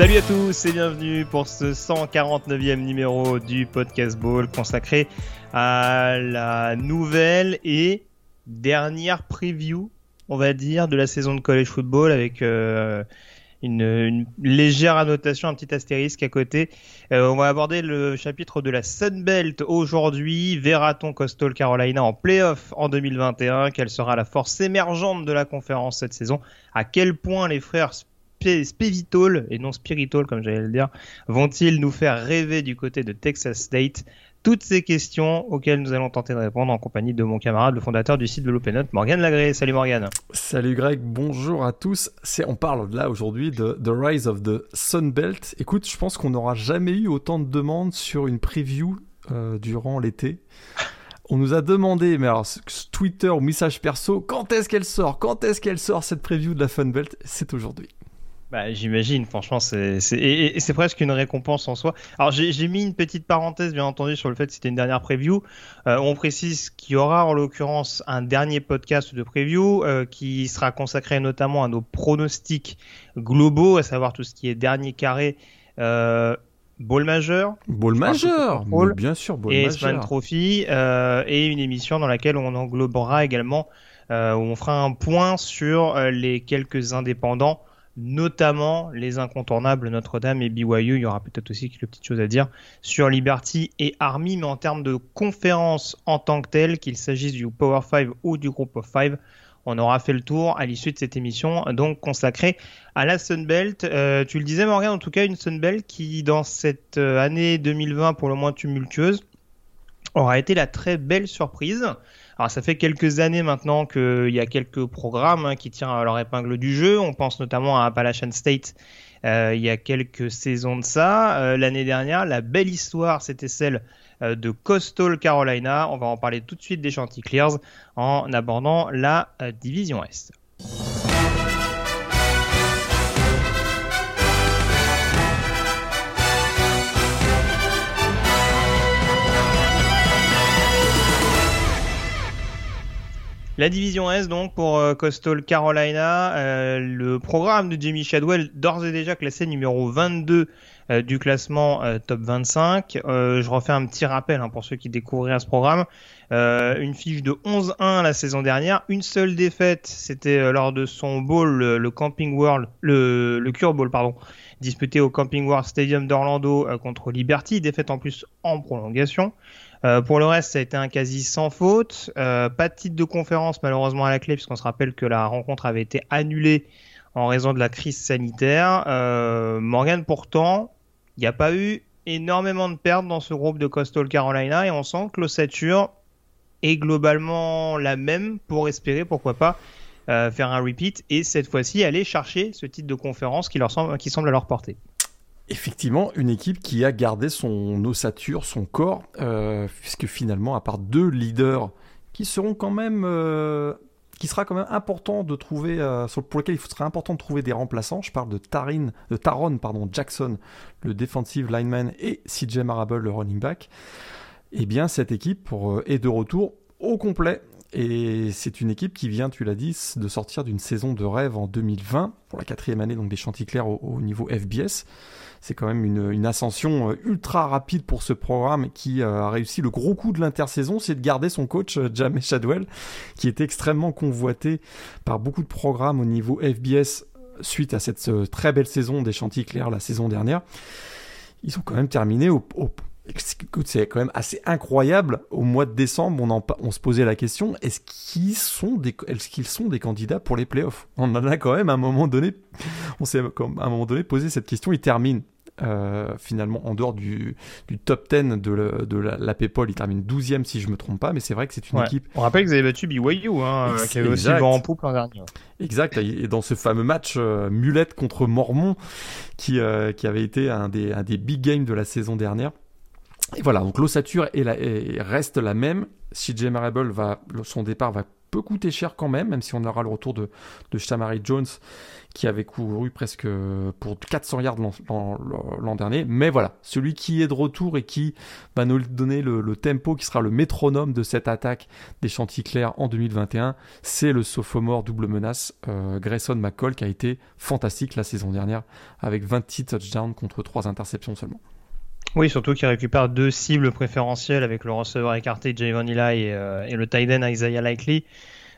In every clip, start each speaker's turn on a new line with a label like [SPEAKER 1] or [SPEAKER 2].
[SPEAKER 1] Salut à tous et bienvenue pour ce 149e numéro du Podcast Ball consacré à la nouvelle et dernière preview, on va dire, de la saison de college football avec euh, une, légère annotation, un petit astérisque à côté. Euh, on va aborder le chapitre de la Sun Belt aujourd'hui. Verra-t-on Coastal Carolina en playoff en 2021 Quelle sera la force émergente de la conférence cette saison? À quel point les frères Spivitol et non Spiritol comme j'allais le dire, vont-ils nous faire rêver du côté de Texas State toutes ces questions auxquelles nous allons tenter de répondre en compagnie de mon camarade, le fondateur du site de l'Open Morgan Lagré. Salut Morgan.
[SPEAKER 2] Salut Greg, bonjour à tous. On parle là aujourd'hui de The Rise of the Sun Belt. Écoute, je pense qu'on n'aura jamais eu autant de demandes sur une preview euh, durant l'été. On nous a demandé, mais alors Twitter ou message perso, quand est-ce qu'elle sort? Quand est-ce qu'elle sort cette preview de la Sun Belt? C'est aujourd'hui.
[SPEAKER 1] Bah, j'imagine, franchement, c'est et, c'est presque une récompense en soi. Alors j'ai mis une petite parenthèse, bien entendu, sur le fait que c'était une dernière preview. Euh, on précise qu'il y aura en l'occurrence un dernier podcast de preview euh, qui sera consacré notamment à nos pronostics globaux, à savoir tout ce qui est dernier carré. Euh, Ball majeur,
[SPEAKER 2] Ball majeur, bien sûr,
[SPEAKER 1] Ball et Span Trophy, euh, et une émission dans laquelle on englobera également, où on fera un point sur les quelques indépendants notamment les incontournables Notre-Dame et BYU. Il y aura peut-être aussi quelques petites choses à dire sur Liberty et Army, mais en termes de conférence en tant que telle, qu'il s'agisse du Power 5 ou du Group of 5, on aura fait le tour à l'issue de cette émission, donc consacrée à la Sunbelt. Euh, tu le disais, Morgan, en tout cas, une Sunbelt qui, dans cette euh, année 2020 pour le moins tumultueuse, aura été la très belle surprise alors ça fait quelques années maintenant qu'il y a quelques programmes hein, qui tirent leur épingle du jeu. On pense notamment à Appalachian State euh, il y a quelques saisons de ça. Euh, l'année dernière, la belle histoire, c'était celle euh, de Coastal Carolina. On va en parler tout de suite des Chanticleers en abordant la division Est. La division S donc pour euh, Coastal Carolina, euh, le programme de Jimmy Shadwell d'ores et déjà classé numéro 22 euh, du classement top 25. je refais un petit rappel hein, pour ceux qui découvriraient ce programme. une fiche de 11-1 la saison dernière, une seule défaite, c'était lors de son bowl, le, Camping World, le, le Cure Bowl pardon, disputé au Camping World Stadium d'Orlando contre Liberty, défaite en plus en prolongation. Euh, pour le reste, ça a été un quasi sans faute. Euh, pas de titre de conférence malheureusement à la clé, puisqu'on se rappelle que la rencontre avait été annulée en raison de la crise sanitaire. Euh, Morgan, pourtant, il n'y a pas eu énormément de pertes dans ce groupe de Coastal Carolina et on sent que l'ossature est globalement la même pour espérer, pourquoi pas, faire un repeat et cette fois-ci aller chercher ce titre de conférence qui, leur semble, qui semble à leur porter
[SPEAKER 2] effectivement une équipe qui a gardé son ossature, son corps, euh, puisque finalement, à part deux leaders qui seront quand même, euh, sera quand même important de trouver, euh, pour lesquels il sera important de trouver des remplaçants. Je parle de Taron, Jackson, le defensive lineman, et CJ Marable, le running back. Eh bien, cette équipe est de retour au complet. Et c'est une équipe qui vient, tu l'as dit, de sortir d'une saison de rêve en 2020, pour la quatrième année donc des Chanticleers au, au niveau FBS. C'est quand même une, ascension euh, ultra rapide pour ce programme qui euh, a réussi le gros coup de l'intersaison, c'est de garder son coach euh, Jamie Shadwell, qui était extrêmement convoité par beaucoup de programmes au niveau FBS suite à cette très belle saison des Chanticleers la saison dernière. Ils ont quand même terminé au, c'est quand même assez incroyable. Au mois de décembre, on, on se posait la question est-ce qu'ils sont, des, est qu'ils sont des candidats pour les playoffs? On en a quand même à un moment donné, on s'est à un moment donné posé cette question. Ils terminent finalement en dehors du, top 10 de, de la, la PayPal. Il termine 12e si je me trompe pas, mais c'est vrai que c'est une équipe.
[SPEAKER 1] On rappelle qu'ils avaient battu BYU, hein, qui avait aussi le en poupe l'an dernier.
[SPEAKER 2] Exact, et dans ce fameux match Mulette contre Mormon, qui, qui avait été un des, un des big games de la saison dernière. Et voilà, donc l'ossature reste la même. CJ Marable va, son départ va peu coûter cher quand même, même si on aura le retour de, de Jones qui avait couru presque pour 400 yards l'an dernier. Mais voilà, celui qui est de retour et qui va nous donner le, tempo, qui sera le métronome de cette attaque des Chanticleers en 2021, c'est le sophomore double menace euh, Grayson McCall qui a été fantastique la saison dernière avec 26 touchdowns contre 3 interceptions seulement.
[SPEAKER 1] Oui, surtout qu'il récupère deux cibles préférentielles avec le receveur écarté Javon Eli et, euh, et le tight end Isaiah Likely.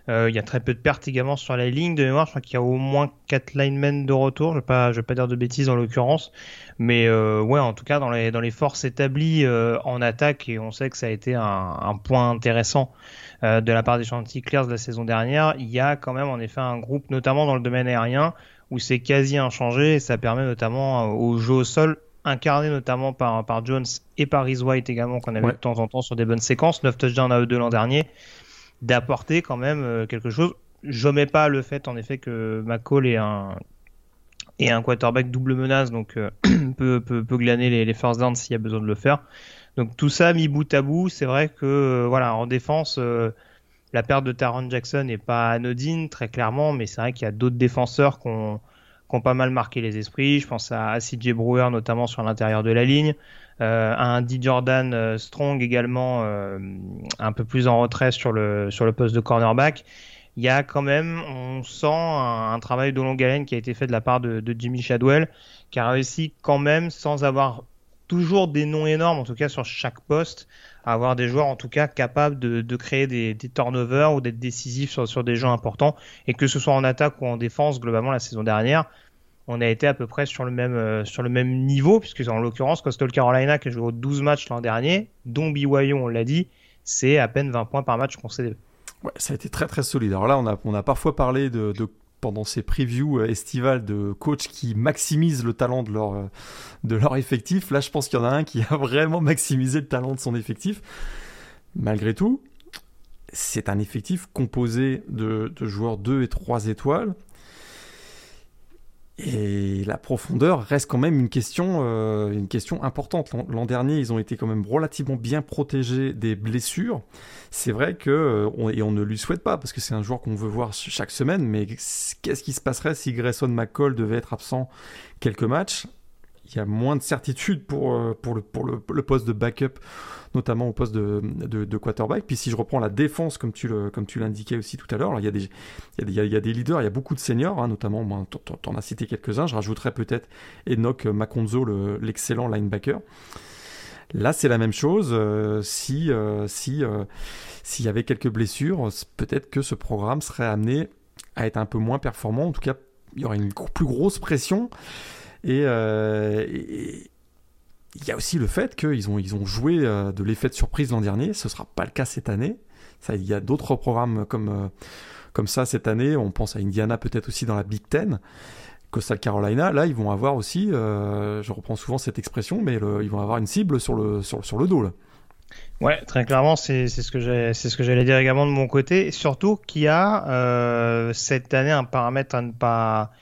[SPEAKER 1] Euh, il y a très peu de pertes également sur la ligne de mémoire. Je crois qu'il y a au moins 4 linemen de retour. Je ne vais, pas, vais pas dire de bêtises en l'occurrence. Mais euh, ouais, en tout cas, dans les, dans les forces établies euh, en attaque, et on sait que ça a été un, un point intéressant euh, de la part des Chanticleers de la saison dernière, il y a quand même en effet un groupe, notamment dans le domaine aérien, où c'est quasi inchangé. Et ça permet notamment au jeu au sol incarné notamment par, par Jones et par Rhys White également, qu'on avait de temps en temps sur des bonnes séquences, 9 touchdowns à eux deux l'an dernier, d'apporter quand même euh, quelque chose. Je mets pas le fait en effet que McCall est un, et un quarterback double menace, donc euh, peut, peut, peut, glaner les, les first downs s'il y a besoin de le faire. Donc tout ça mis bout à bout, c'est vrai que euh, voilà en défense, la perte de Taron Jackson n'est pas anodine très clairement, mais c'est vrai qu'il y a d'autres défenseurs qu'on pas mal marqué les esprits. Je pense à, CJ Brewer notamment sur l'intérieur de la ligne, euh, à un D Jordan euh, Strong également euh, un peu plus en retrait sur le sur le poste de cornerback. Il y a quand même, on sent un, travail de longue haleine qui a été fait de la part de, de Jimmy Shadwell, qui a réussi quand même sans avoir toujours des noms énormes, en tout cas sur chaque poste, à avoir des joueurs en tout cas capables de, créer des, des, turnovers ou d'être décisifs sur, des jeux importants. Et que ce soit en attaque ou en défense, globalement la saison dernière, on a été à peu près sur le même, euh, sur le même niveau, puisque en l'occurrence, Coastal Carolina, qui a joué 12 matchs l'an dernier, dont BYU, on l'a dit, c'est à peine 20 points par match concédé.
[SPEAKER 2] Ouais, ça a été très très solide. Alors là, on a, on a parfois parlé de, pendant ces previews euh, estivales de coachs qui maximisent le talent de leur, euh, de leur effectif. Là, je pense qu'il y en a un qui a vraiment maximisé le talent de son effectif. Malgré tout, c'est un effectif composé de, de joueurs 2 et 3 étoiles et la profondeur reste quand même une question, euh, importante. L'an dernier, ils ont été quand même relativement bien protégés des blessures. C'est vrai que, euh, et on ne lui souhaite pas, parce que c'est un joueur qu'on veut voir chaque semaine, mais qu'est-ce qui se passerait si Grayson McCall devait être absent quelques matchs? Il y a moins de certitude pour, euh, le, poste de backup notamment au poste de, quarterback. Puis si je reprends la défense, comme tu, l'indiquais aussi tout à l'heure, il y, a des, leaders, il y a beaucoup de seniors, hein, notamment, tu en as cité quelques-uns, je rajouterais peut-être Enoch Makonzo, l'excellent linebacker. Là, c'est la même chose. Euh, euh, si euh, s'il y avait quelques blessures, peut-être que ce programme serait amené à être un peu moins performant. En tout cas, il y aurait une plus grosse pression. Et, et, il y a aussi le fait qu'ils ont, ils ont joué euh, de l'effet de surprise l'an dernier. Ce ne sera pas le cas cette année. Il y a d'autres programmes comme, euh, comme ça cette année. On pense à Indiana peut-être aussi dans la Big Ten. Coastal Carolina, là, ils vont avoir aussi, euh, je reprends souvent cette expression, mais ils vont avoir une cible sur le, sur, sur le dos.
[SPEAKER 1] Ouais, très clairement, c'est ce que j'allais dire également de mon côté. surtout qu'il y a cette année un paramètre à ne pas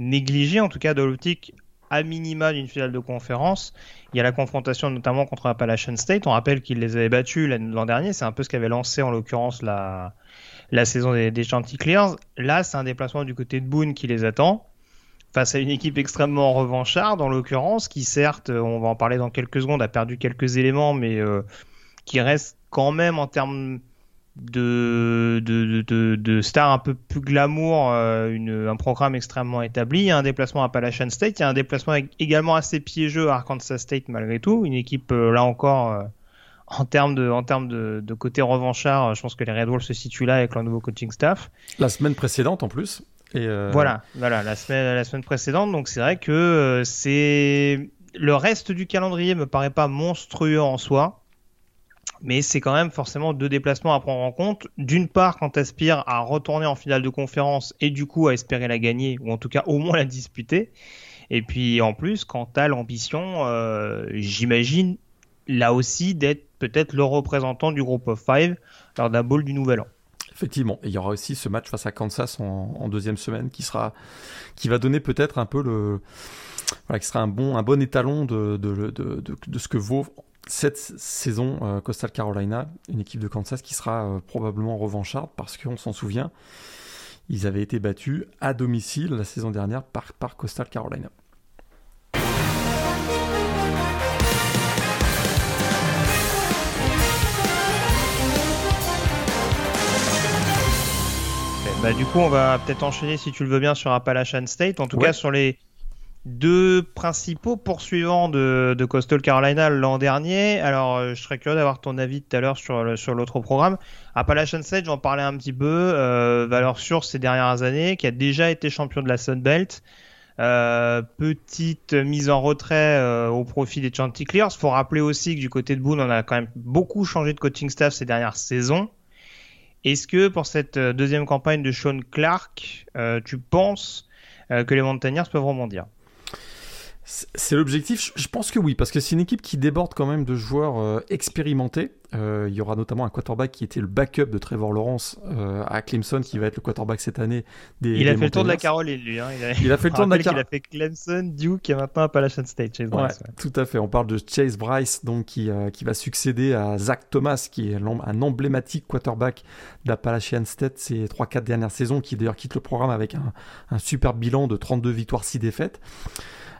[SPEAKER 1] négliger, en tout cas de l'optique à minima d'une finale de conférence. Il y a la confrontation notamment contre Appalachian State. On rappelle qu'ils les avaient battus l'an dernier. C'est un peu ce qu'avait lancé en l'occurrence la, la saison des, des Chanticleers. Là, c'est un déplacement du côté de Boone qui les attend face à une équipe extrêmement revancharde, en l'occurrence, qui certes, on va en parler dans quelques secondes, a perdu quelques éléments, mais euh, qui reste quand même en termes de, de, de, de stars un peu plus glamour, euh, une, un programme extrêmement établi. Il y a un déplacement à Appalachian State, il y a un déplacement également assez piégeux à Arkansas State malgré tout. Une équipe, euh, là encore, euh, en termes, de, en termes de, de côté revanchard, je pense que les Red Wolves se situent là avec leur nouveau coaching staff.
[SPEAKER 2] La semaine précédente en plus.
[SPEAKER 1] Et Voilà, voilà, la semaine, la semaine précédente. Donc c'est vrai que c'est le reste du calendrier me paraît pas monstrueux en soi. Mais c'est quand même forcément deux déplacements à prendre en compte. D'une part, quand tu aspires à retourner en finale de conférence et du coup à espérer la gagner, ou en tout cas au moins la disputer. Et puis en plus, quand tu as l'ambition, euh, j'imagine, là aussi, d'être peut-être le représentant du groupe of five lors d'un bowl du Nouvel An.
[SPEAKER 2] Effectivement, et il y aura aussi ce match face à Kansas en, deuxième semaine qui sera, qui va donner peut-être un peu le, qui sera un bon, un bon étalon de, de, de ce que vaut cette saison euh, Coastal Carolina, une équipe de Kansas qui sera euh, probablement revancharde parce qu'on s'en souvient, ils avaient été battus à domicile la saison dernière par, par Coastal Carolina.
[SPEAKER 1] Bah, du coup, on va peut-être enchaîner, si tu le veux bien, sur Appalachian State. En tout cas, sur les deux principaux poursuivants de, Coastal Carolina l'an dernier. Alors, euh, je serais curieux d'avoir ton avis tout à l'heure sur, sur l'autre programme. Appalachian State, j'en parlais un petit peu. Euh, valeur sûre ces dernières années, qui a déjà été champion de la Sun Belt. Euh, petite mise en retrait au profit des Chanticleers. Faut rappeler aussi que du côté de Boone, on a quand même beaucoup changé de coaching staff ces dernières saisons. Est-ce que pour cette euh, deuxième campagne de Sean Clark, euh, tu penses euh, que les Montagnards peuvent rebondir?
[SPEAKER 2] C'est l'objectif. Je pense que oui, parce que c'est une équipe qui déborde quand même de joueurs euh, expérimentés. Euh, il y aura notamment un quarterback qui était le backup de Trevor Lawrence euh, à Clemson, qui va être le quarterback cette année.
[SPEAKER 1] Des, il a fait le tour de la Caroline, lui. Hein.
[SPEAKER 2] Il, a... fait le tour de la
[SPEAKER 1] Caroline. Il a fait Clemson, Duke et maintenant Appalachian State. Chase Bryce,
[SPEAKER 2] Tout à fait. On parle de Chase Bryce, donc qui, qui va succéder à Zach Thomas, qui est un emblématique quarterback d'Appalachian State ces 3-4 dernières saisons, qui d'ailleurs quitte le programme avec un, un super bilan de 32 victoires, 6 défaites.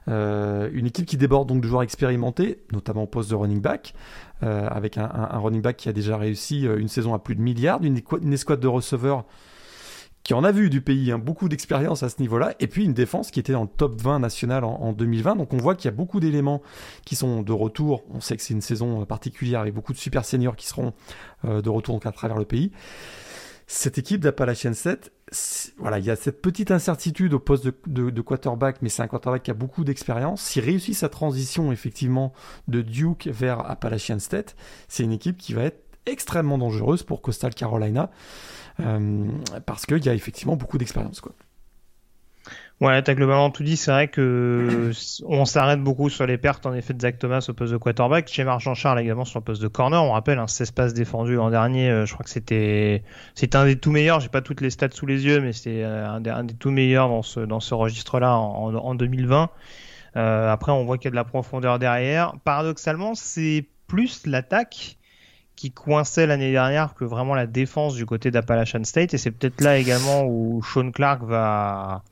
[SPEAKER 2] Euh, une équipe qui déborde donc de joueurs expérimentés, notamment au poste de running back, euh, avec un, running back qui a déjà réussi euh, une saison à plus de milliards, une, escouade de receveurs qui en a vu du pays, hein, beaucoup d'expérience à ce niveau-là, et puis une défense qui était dans le top 20 national en, 2020. Donc on voit qu'il y a beaucoup d'éléments qui sont de retour. On sait que c'est une saison particulière avec beaucoup de super seniors qui seront de retour à travers le pays. Cette équipe d'Appalachian 7, voilà, il y a cette petite incertitude au poste de, quarterback, mais c'est un quarterback qui a beaucoup d'expérience. S'il réussit sa transition effectivement de Duke vers Appalachian State, c'est une équipe qui va être extrêmement dangereuse pour Coastal Carolina euh, parce qu'il y a effectivement beaucoup d'expérience. Quoi.
[SPEAKER 1] Ouais, t'as globalement tout dit. C'est vrai que on s'arrête beaucoup sur les pertes en effet de Zach Thomas au poste de quarterback. Chez Marchand Charles également sur le poste de corner. On rappelle, un 16 passes défendues l'an dernier. Euh, je crois que c'était c'était un des tout meilleurs. J'ai pas toutes les stats sous les yeux, mais c'était euh, un, des, tout meilleurs dans ce dans ce registre-là en, en, 2020. Euh, après, on voit qu'il y a de la profondeur derrière. Paradoxalement, c'est plus l'attaque qui coinçait l'année dernière que vraiment la défense du côté d'Appalachian State. Et c'est peut-être là également où Sean Clark va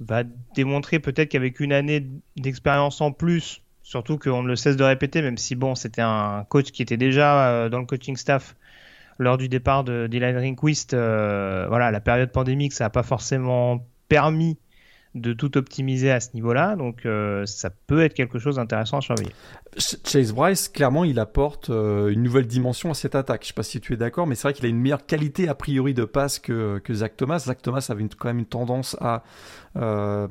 [SPEAKER 1] va démontrer peut-être qu'avec une année d'expérience en plus, surtout qu'on ne le cesse de répéter, même si bon, c'était un coach qui était déjà euh, dans le coaching staff lors du départ de Dylan Rinquist, euh, voilà, la période pandémique, ça n'a pas forcément permis de tout optimiser à ce niveau-là. Donc euh, ça peut être quelque chose d'intéressant à surveiller.
[SPEAKER 2] Chase Bryce, clairement, il apporte euh, une nouvelle dimension à cette attaque. Je ne sais pas si tu es d'accord, mais c'est vrai qu'il a une meilleure qualité a priori de passe que, que Zach Thomas. Zach Thomas avait quand même une tendance à... Euh,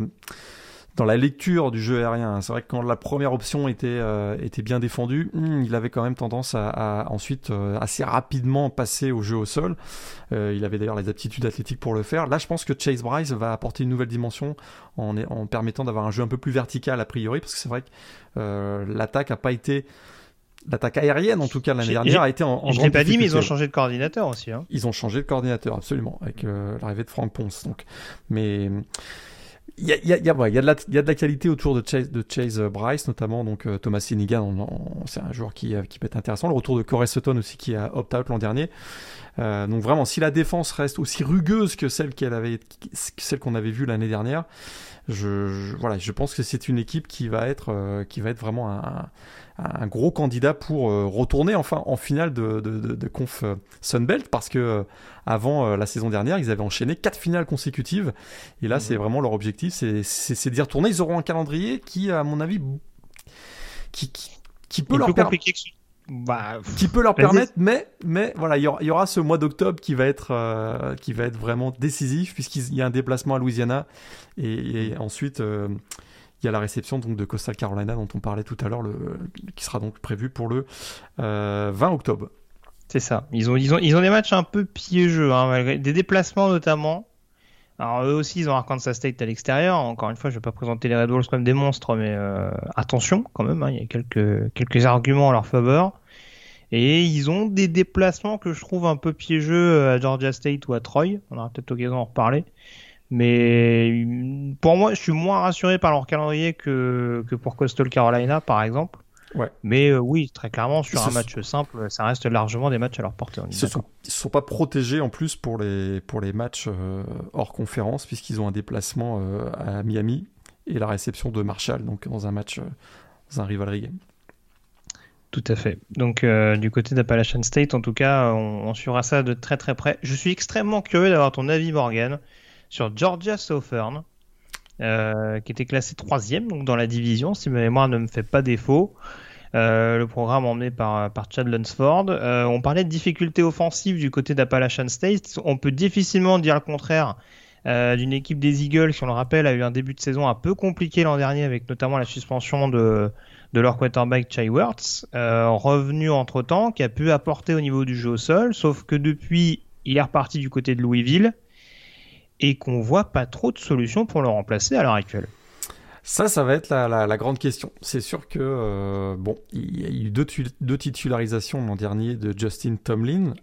[SPEAKER 2] dans la lecture du jeu aérien. C'est vrai que quand la première option était, euh, était bien défendue, hmm, il avait quand même tendance à, ensuite euh, assez rapidement passer au jeu au sol. Euh, il avait d'ailleurs les aptitudes athlétiques pour le faire. Là, je pense que Chase Bryce va apporter une nouvelle dimension en, en permettant d'avoir un jeu un peu plus vertical a priori, parce que c'est vrai que l'attaque a pas été l'attaque aérienne, en tout cas l'année dernière, a été en, en
[SPEAKER 1] Je l'ai pas dit, mais ils ont changé de coordinateur aussi. Hein.
[SPEAKER 2] Ils ont changé de coordinateur, absolument, avec l'arrivée de Frank Ponce. Donc, mais il y a, de la, qualité autour de Chase, de Chase euh, Bryce, notamment donc euh, Thomas Sinigan, c'est un joueur qui, euh, qui peut être intéressant. Le retour de Corey Sutton aussi qui a opt-out l'an dernier. Euh, donc vraiment, si la défense reste aussi rugueuse que celle qu'elle avait, celle qu'on avait vue l'année dernière, je, voilà, je pense que c'est une équipe qui va être, qui va être vraiment un, un gros candidat pour euh, retourner enfin en finale de, de, conf euh, Sunbelt parce que euh, avant la saison dernière ils avaient enchaîné quatre finales consécutives et là c'est vraiment leur objectif c'est d'y retourner. Ils auront un calendrier qui à mon avis qui, qui, peut leur permettre bah, qui peut leur permettre, mais, mais voilà, il y, aura, ce mois d'octobre qui va être, qui va être vraiment décisif puisqu'il y a un déplacement à Louisiana et, ensuite il y a la réception donc de Coastal Carolina dont on parlait tout à l'heure, qui sera donc prévu pour le 20 octobre.
[SPEAKER 1] C'est ça. Ils ont, ils, ont, ils ont des matchs un peu piégeux, hein, malgré des déplacements notamment. Alors eux aussi, ils ont Arkansas State à l'extérieur. Encore une fois, je vais pas présenter les Red Wolves comme des monstres, mais euh, attention quand même. Hein, il y a quelques quelques arguments en leur faveur. Et ils ont des déplacements que je trouve un peu piégeux à Georgia State ou à Troy. On aura peut-être l'occasion d'en reparler. Mais pour moi, je suis moins rassuré par leur calendrier que, que pour Coastal Carolina, par exemple.
[SPEAKER 2] Ouais.
[SPEAKER 1] Mais euh, oui, très clairement, sur un match simple, ça reste largement des matchs à leur portée.
[SPEAKER 2] Ils ne sont, sont, pas protégés en plus pour les, pour les matchs euh, hors conférence, puisqu'ils ont un déplacement euh, à Miami et la réception de Marshall, donc dans un match, dans un rivalry game.
[SPEAKER 1] Tout à fait. Donc du côté d'Appalachian State, en tout cas, on, on, suivra ça de très très près. Je suis extrêmement curieux d'avoir ton avis, Morgan, sur Georgia Southern. Qui était classé troisième donc dans la division, si ma mémoire ne me fait pas défaut. Euh, le programme emmené par, Chad Lunsford. Euh, on parlait de difficultés offensives du côté d'Appalachian State. On peut difficilement dire le contraire euh, d'une équipe des Eagles qui, on le rappelle, a eu un début de saison un peu compliqué l'an dernier avec notamment la suspension de, de leur quarterback Chai Wertz, revenu entre-temps, qui a pu apporter au niveau du jeu au sol, sauf que depuis, il est reparti du côté de Louisville et qu'on voit pas trop de solutions pour le remplacer à l'heure actuelle.
[SPEAKER 2] Ça, ça va être la, grande question. C'est sûr que, euh, bon, il y a eu deux, titularisations l'an dernier de Justin Tomlin.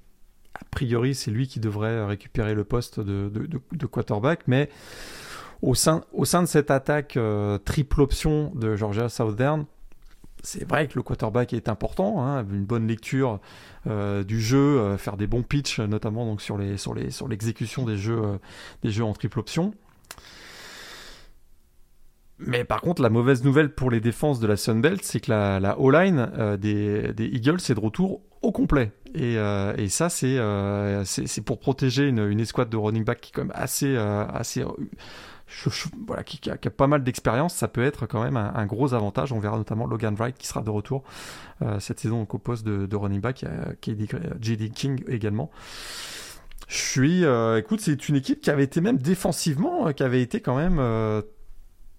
[SPEAKER 2] A priori, c'est lui qui devrait récupérer le poste de, de, quarterback, mais au sein, au sein de cette attaque euh, triple option de Georgia Southern, c'est vrai que le quarterback est important, hein, une bonne lecture euh, du jeu, faire des bons pitchs, notamment donc sur l'exécution des jeux des jeux en triple option. Mais par contre, la mauvaise nouvelle pour les défenses de la Sunbelt, c'est que la, la O-line euh, des, Eagles est de retour au complet. Et, euh, ça, c'est euh, pour protéger une, une, escouade de running back qui est quand même assez assez voilà, qui, a, qui, a, pas mal d'expérience. Ça peut être quand même un, un, gros avantage. On verra notamment Logan Wright qui sera de retour cette saison au poste de, de running back. J.D. King également. Je suis, écoute, c'est une équipe qui avait été même défensivement, qui avait été quand même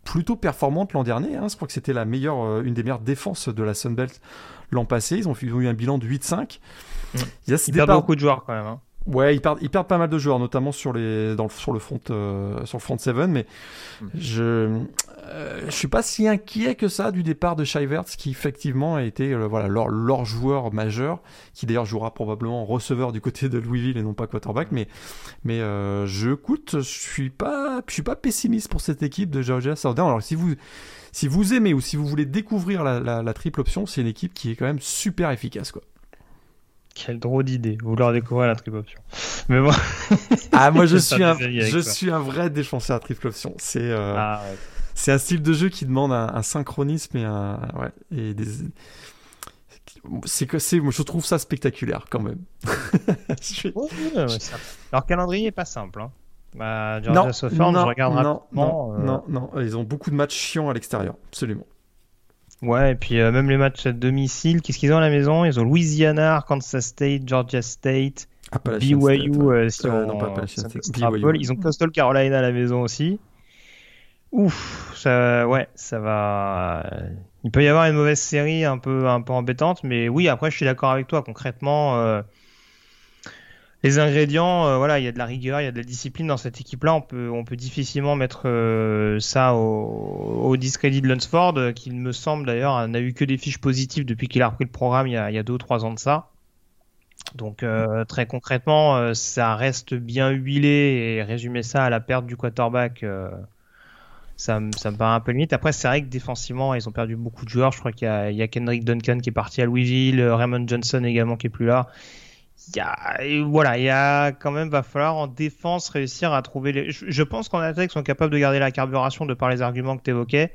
[SPEAKER 2] plutôt performante l'an dernier. Hein. Je crois que c'était la meilleure, euh, une des meilleures défenses de la Sunbelt l'an passé. Ils ont, eu un bilan de 8-5.
[SPEAKER 1] Mmh. Il y a beaucoup de joueurs quand même. Hein.
[SPEAKER 2] Ouais, ils perdent, ils perdent pas mal de joueurs, notamment sur les, dans le, sur le front, euh, sur le front 7, mais mm. je, euh, je suis pas si inquiet que ça du départ de Shivers, qui effectivement a été, euh, voilà, leur, leur, joueur majeur, qui d'ailleurs jouera probablement receveur du côté de Louisville et non pas quarterback, mais, mais euh, je coûte, je suis pas, je suis pas pessimiste pour cette équipe de Georgia Southern. Alors si vous, si vous aimez ou si vous voulez découvrir la, la, la triple option, c'est une équipe qui est quand même super efficace, quoi.
[SPEAKER 1] Quelle drôle d'idée, vouloir découvrir la triple option. Mais bon.
[SPEAKER 2] ah, moi je suis un, je suis un vrai défenseur à triple option. C'est, euh, ah, c'est un style de jeu qui demande un, synchronisme et un, ouais, et des, c'est que c'est, je trouve ça spectaculaire quand même.
[SPEAKER 1] Leur calendrier est pas simple. Hein.
[SPEAKER 2] Bah, non, non, je regarde non, non, euh, non, non, ils ont beaucoup de matchs chiants à l'extérieur, absolument.
[SPEAKER 1] Ouais, et puis euh, même les matchs à domicile, qu'est-ce qu'ils ont à la maison? Ils ont Louisiana, Arkansas State, Georgia State, BYU, euh, si euh, non, pas Ils ont Coastal Carolina à la maison aussi. Ouf, ça, ouais, ça va. Il peut y avoir une mauvaise série un peu, un peu embêtante, mais oui, après, je suis d'accord avec toi. Concrètement, les ingrédients, euh, voilà, il y a de la rigueur, il y a de la discipline dans cette équipe-là. On peut, difficilement mettre euh, ça au, discrédit de Lunsford, euh, qui me semble d'ailleurs n'a eu que des fiches positives depuis qu'il a repris le programme il y a, il deux ou trois ans de ça. Donc très concrètement, ça reste bien huilé et résumer ça à la perte du quarterback, ça, me paraît un peu limite. Après, c'est vrai que défensivement, ils ont perdu beaucoup de joueurs. Je crois qu'il y, a Kendrick Duncan qui est parti à Louisville, Raymond Johnson également qui est plus là y a, voilà, il y a quand même va falloir en défense réussir à trouver les. Je, pense qu'en attaque ils sont capables de garder la carburation de par les arguments que tu évoquais.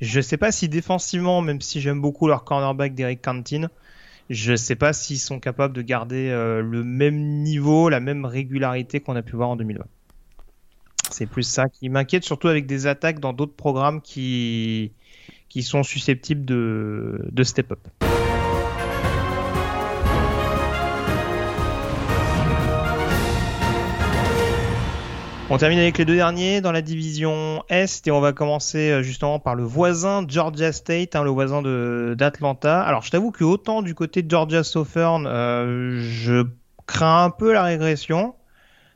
[SPEAKER 1] Je sais pas si défensivement, même si j'aime beaucoup leur cornerback d'Eric Cantine, je sais pas s'ils sont capables de garder euh, le même niveau, la même régularité qu'on a pu voir en 2020. C'est plus ça qui m'inquiète, surtout avec des attaques dans d'autres programmes qui, qui sont susceptibles de, de step up. On termine avec les deux derniers dans la division Est et on va commencer euh, justement par le voisin Georgia State, hein, le voisin d'Atlanta. Alors je t'avoue que autant du côté de Georgia Southern, euh, je crains un peu la régression.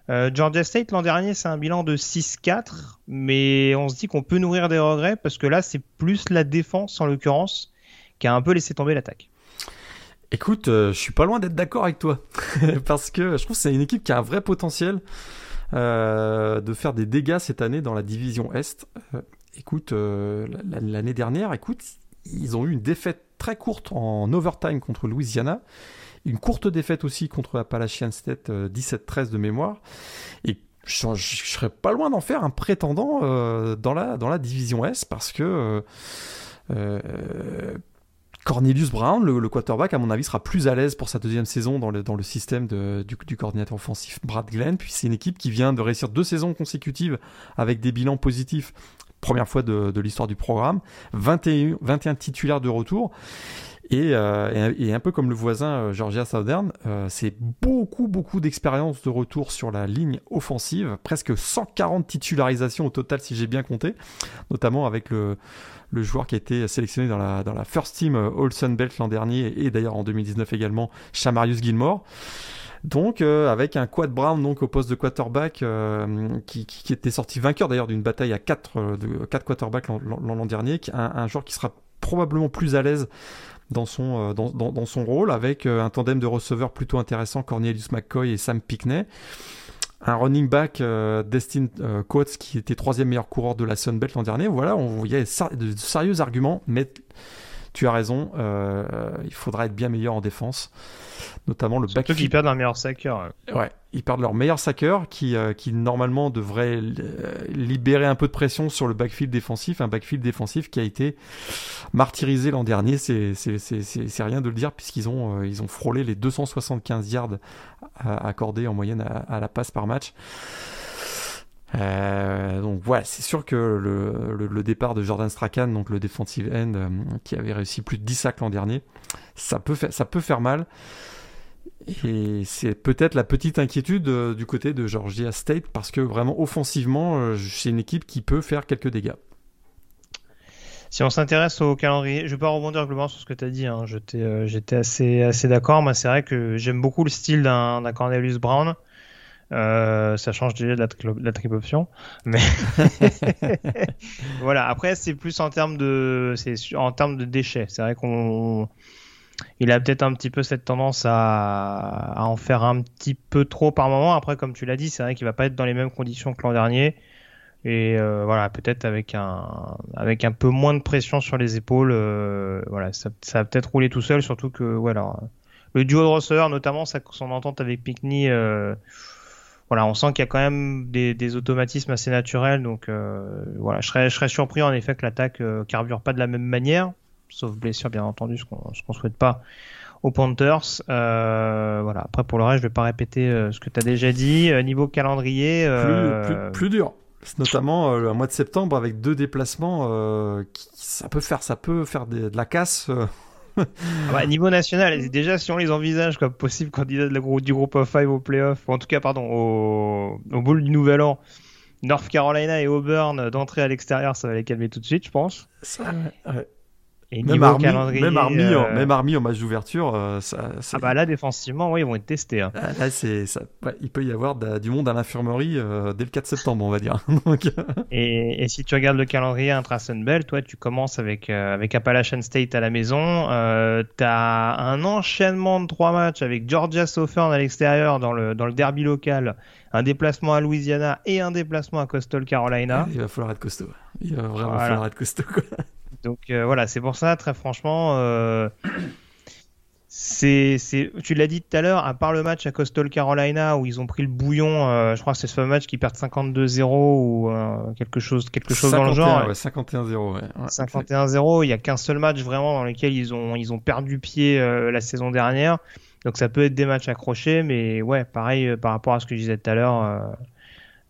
[SPEAKER 1] Euh, Georgia State l'an dernier c'est un bilan de 6-4, mais on se dit qu'on peut nourrir des regrets parce que là c'est plus la défense en l'occurrence qui a un peu laissé tomber l'attaque.
[SPEAKER 2] Écoute, je suis pas loin d'être d'accord avec toi parce que je trouve que c'est une équipe qui a un vrai potentiel. Euh, de faire des dégâts cette année dans la division Est. Euh, écoute, euh, l'année dernière, écoute, ils ont eu une défaite très courte en overtime contre Louisiana, une courte défaite aussi contre Appalachian State, 17-13 de mémoire, et je, serais pas loin d'en faire un prétendant dans, la, dans la division Est parce que Cornelius Brown, le, quarterback, à mon avis, sera plus à l'aise pour sa deuxième saison dans le, dans le système du, coordinateur offensif Brad Glenn. Puis c'est une équipe qui vient de réussir deux saisons consécutives avec des bilans positifs. Première fois de, l'histoire du programme. 21, 21 titulaires de retour. Et, euh, et, un peu comme le voisin euh, Georgia Southern, euh, c'est beaucoup, beaucoup d'expérience de retour sur la ligne offensive. Presque 140 titularisations au total, si j'ai bien compté. Notamment avec le, le joueur qui a été sélectionné dans la, dans la First Team euh, All Belt l'an dernier et d'ailleurs en 2019 également, Shamarius Gilmore. Donc euh, avec un Quad Brown donc au poste de quarterback euh, qui, qui, était sorti vainqueur d'ailleurs d'une bataille à 4 de quatre quarterbacks l'an dernier, un, un, joueur qui sera probablement plus à l'aise dans son, dans, dans, dans, son rôle avec un tandem de receveurs plutôt intéressant Cornelius McCoy et Sam Pickney un running back euh, Destin euh, Coates qui était troisième meilleur coureur de la Sunbelt l'an dernier. Voilà, on, il y a de sérieux arguments, mais tu as raison, euh, il faudra être bien meilleur en défense. Notamment le
[SPEAKER 1] backfield. qu'ils perdent un meilleur sacker.
[SPEAKER 2] Ouais, ils perdent leur meilleur sacker qui, euh, qui normalement devrait libérer un peu de pression sur le backfield défensif. Un backfield défensif qui a été martyrisé l'an dernier, c'est rien de le dire, puisqu'ils ont, ils ont frôlé les 275 yards accordés en moyenne à la passe par match. Euh, donc voilà, c'est sûr que le, départ de Jordan Strachan, donc le defensive end, euh, qui avait réussi plus de 10 sacs l'an dernier, ça peut, faire, mal. Et c'est peut-être la petite inquiétude euh, du côté de Georgia State, parce que vraiment offensivement, c'est une équipe qui peut faire quelques dégâts.
[SPEAKER 1] Si on s'intéresse au calendrier, je vais pas rebondir globalement sur ce que tu as dit, hein. j'étais assez, assez d'accord. Moi, c'est vrai que j'aime beaucoup le style d'un Cornelius Brown. Euh, ça change déjà de la, la triple option, mais voilà. Après, c'est plus en termes de, c'est en termes de déchets. C'est vrai qu'on, il a peut-être un petit peu cette tendance à, à, en faire un petit peu trop par moment. Après, comme tu l'as dit, c'est vrai qu'il va pas être dans les mêmes conditions que l'an dernier. Et euh, voilà, peut-être avec un, avec un peu moins de pression sur les épaules, euh, voilà, ça, ça va peut-être rouler tout seul. Surtout que voilà, le duo de receveurs, notamment son entente avec Pickney. Euh, voilà, on sent qu'il y a quand même des, automatismes assez naturels. Donc euh, voilà, je serais, surpris en effet que l'attaque euh, carbure pas de la même manière, sauf blessure bien entendu, ce qu'on ne souhaite pas aux Panthers. Euh, voilà. Après pour le reste, je vais pas répéter ce que tu as déjà dit. niveau calendrier,
[SPEAKER 2] plus, dur notamment le mois de septembre avec deux déplacements qui, ça peut faire ça peut faire de la casse
[SPEAKER 1] bah, niveau national, déjà si on les envisage comme possible candidats du groupe of 5 au playoff, en tout cas pardon au, au du Nouvel An, North Carolina et Auburn d'entrer à l'extérieur, ça va les calmer tout de suite, je pense.
[SPEAKER 2] Même, army, même, army, en, euh, même army en match d'ouverture, euh, ça,
[SPEAKER 1] Ah bah là défensivement, oui, ils vont être testés. Hein.
[SPEAKER 2] Ah, là, c'est, ça, il peut y avoir du monde à l'infirmerie euh, dès le 4 septembre, on va dire.
[SPEAKER 1] et, et, si tu regardes le calendrier intra-Sunbelt, toi, tu commences avec avec Appalachian State à la maison. Euh, t'as un enchaînement de trois matchs avec Georgia Southern à l'extérieur dans le dans le derby local, un déplacement à Louisiana et un déplacement à Coastal Carolina.
[SPEAKER 2] il va falloir être costaud. Il va vraiment falloir être costaud. Quoi.
[SPEAKER 1] Donc euh, voilà, c'est pour ça, très franchement, euh, c'est, tu l'as dit tout à l'heure, à part le match à Coastal Carolina où ils ont pris le bouillon, euh, je crois que c'est ce fameux match qui perdent 52-0 ou quelque chose, quelque chose dans le genre.
[SPEAKER 2] 51-0.
[SPEAKER 1] 51-0. Il y a qu'un seul match vraiment dans lequel ils ont, ils ont perdu pied la saison dernière. Donc ça peut être des matchs accrochés, mais ouais, pareil par rapport à ce que je disais tout à l'heure euh,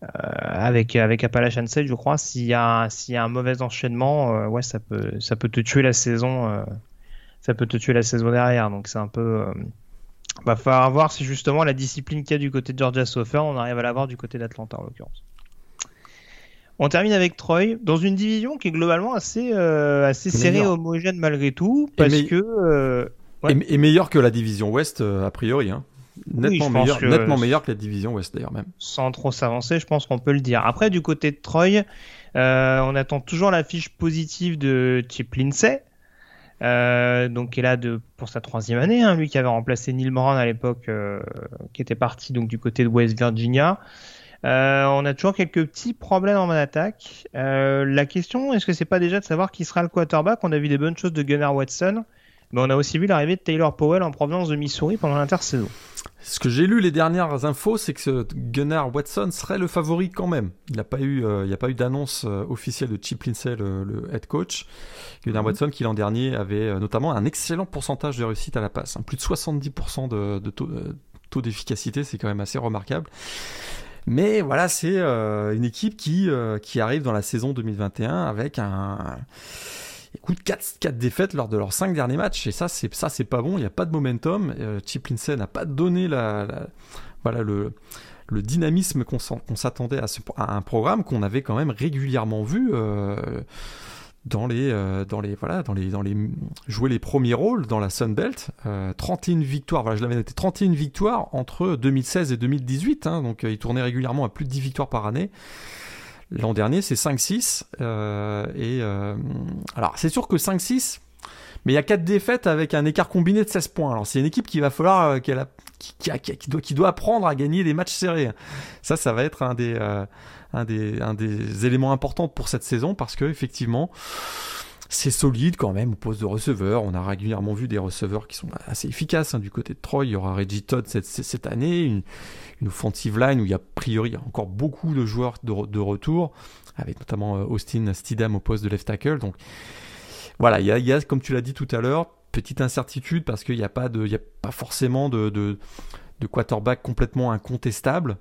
[SPEAKER 1] avec avec Appalachian State, je crois, s'il y a s'il y a un mauvais enchaînement, euh, ouais, ça peut ça peut te tuer la saison, euh, ça peut te tuer la saison derrière. Donc c'est un peu va falloir voir si justement la discipline qu'il y a du côté de Georgia Southern, on arrive à l'avoir du côté d'Atlanta en l'occurrence. On termine avec Troy dans une division qui est globalement assez assez serrée, homogène malgré tout, parce que
[SPEAKER 2] et, meilleur que la division Ouest a priori. Hein. Nettement, meilleur, nettement meilleur que la division Ouest d'ailleurs même.
[SPEAKER 1] Sans trop s'avancer, je pense qu'on peut le dire. Après, du côté de Troy, on attend toujours la fiche positive de Chip Lindsay, euh, donc qui est là de, pour sa troisième année, hein, lui qui avait remplacé Neil Moran à l'époque, euh, qui était parti donc du côté de West Virginia. Euh, on a toujours quelques petits problèmes en attaque. Euh, la question, est-ce que c'est pas déjà de savoir qui sera le quarterback? On a vu des bonnes choses de Gunnar Watson, mais on a aussi vu l'arrivée de Taylor Powell en provenance de Missouri pendant l'intersaison.
[SPEAKER 2] Ce que j'ai lu les dernières infos, c'est que Gunnar Watson serait le favori quand même. Il n'y a pas eu, euh, il a pas eu d'annonce euh, officielle de Chip Lindsay, le, head coach. Gunnar mhm. Watson, qui l'an dernier avait euh, notamment un excellent pourcentage de réussite à la passe, hein. plus de 70% de, taux, taux d'efficacité, c'est quand même assez remarquable. Mais voilà, c'est une équipe qui, qui arrive dans la saison 2021 avec un écoute, 4, 4 défaites lors de leurs 5 derniers matchs. Et ça, c'est, ça, c'est pas bon. Il n'y a pas de momentum. Euh, Chip Lindsay n'a pas donné la, voilà, le, dynamisme qu'on, s'attendait à, un programme qu'on avait quand même régulièrement vu. Euh, dans les, euh, dans les, voilà, dans les, dans les, jouer les premiers rôles dans la Sun Belt. 31 victoires, voilà, je l'avais noté, 31 victoires entre 2016 et 2018. Hein, donc, il tournait régulièrement à plus de 10 victoires par année. L'an dernier, c'est 5-6. Euh, et euh, alors, c'est sûr que 5-6, mais il y a 4 défaites avec un écart combiné de 16 points. Alors, c'est une équipe qui va falloir, euh, qui doit apprendre à gagner des matchs serrés. Ça, ça va être un des, un des, un des éléments importants pour cette saison parce que effectivement, c'est solide quand même au poste de receveur. On a régulièrement vu des receveurs qui sont assez efficaces hein, du côté de Troy. Il y aura Reggie Todd cette, cette année, une, offensive line où il y a a priori encore beaucoup de joueurs de, retour, avec notamment euh, Austin Stidham au poste de left tackle. Donc voilà, il y a, comme tu l'as dit tout à l'heure, petite incertitude parce qu'il n'y a pas de, a pas forcément de, de, de quarterback complètement incontestable.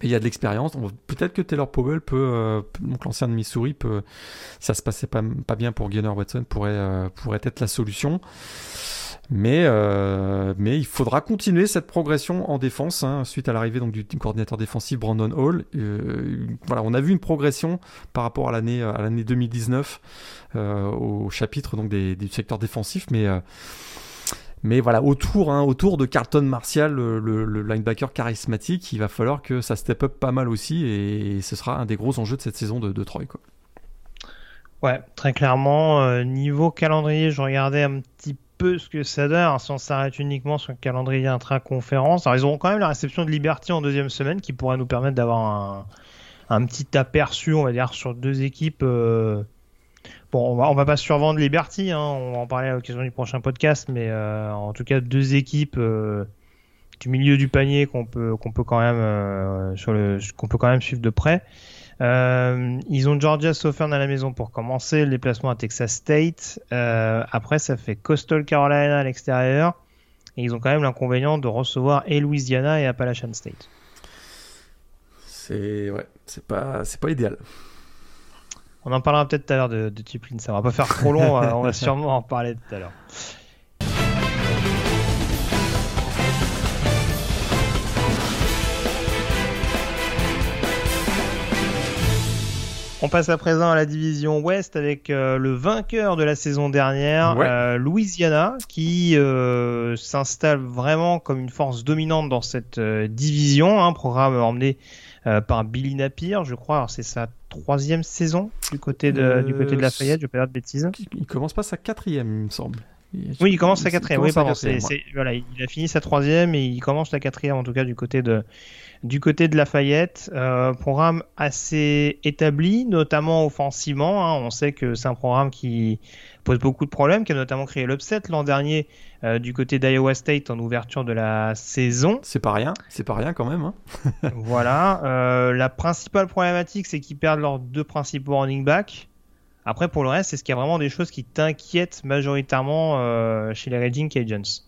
[SPEAKER 2] Mais il y a de l'expérience. Peut-être que Taylor Powell peut, euh, donc l'ancien de Missouri, peut, ça se passait pas, bien pour Gunnar Watson, pourrait, euh, pourrait être la solution. Mais, euh, mais il faudra continuer cette progression en défense hein, suite à l'arrivée donc du coordinateur défensif Brandon Hall. Euh, voilà, on a vu une progression par rapport à l'année à l'année 2019 euh, au chapitre donc des, du secteur défensif, mais euh, mais voilà autour hein, autour de Carlton Martial, le, linebacker charismatique, il va falloir que ça step up pas mal aussi et, ce sera un des gros enjeux de cette saison de, de Troy. Quoi.
[SPEAKER 1] Ouais, très clairement. Euh, niveau calendrier, je regardais un petit peu peu ce que ça donne si on s'arrête uniquement sur le calendrier intra-conférence. Alors, ils auront quand même la réception de Liberty en deuxième semaine qui pourrait nous permettre d'avoir un, petit aperçu, on va dire, sur deux équipes. Euh, bon, on va, on va pas survendre Liberty, hein, on va en parler à l'occasion du prochain podcast, mais euh, en tout cas, deux équipes euh, du milieu du panier qu'on peut, peut, quand même, qu'on peut quand même suivre de près. Euh, ils ont Georgia Southern à la maison pour commencer, le déplacement à Texas State. Euh, après, ça fait Coastal Carolina à l'extérieur. Et ils ont quand même l'inconvénient de recevoir et Louisiana et Appalachian State.
[SPEAKER 2] C'est ouais, pas c'est pas idéal.
[SPEAKER 1] On en parlera peut-être tout à l'heure de, de Tiplin, ça va pas faire trop long, on va sûrement en parler tout à l'heure. On passe à présent à la division Ouest avec euh, le vainqueur de la saison dernière, euh, Louisiana, qui euh, s'installe vraiment comme une force dominante dans cette division. Un programme emmené par Billy Napier, je crois. C'est sa troisième saison du côté de, du côté de Lafayette, je vais pas dire de bêtises.
[SPEAKER 2] Il commence pas sa quatrième, il me semble.
[SPEAKER 1] Oui, il commence sa quatrième. Oui, pardon. voilà, il a fini sa troisième et il commence la quatrième en tout cas du côté de du côté de Lafayette, euh, programme assez établi, notamment offensivement. Hein. On sait que c'est un programme qui pose beaucoup de problèmes, qui a notamment créé l'upset l'an dernier euh, du côté d'Iowa State en ouverture de la saison.
[SPEAKER 2] C'est pas rien, c'est pas rien quand même. Hein.
[SPEAKER 1] voilà. Euh, la principale problématique, c'est qu'ils perdent leurs deux principaux running backs. Après, pour le reste, est-ce qu'il y a vraiment des choses qui t'inquiètent majoritairement euh, chez les Raging Cajuns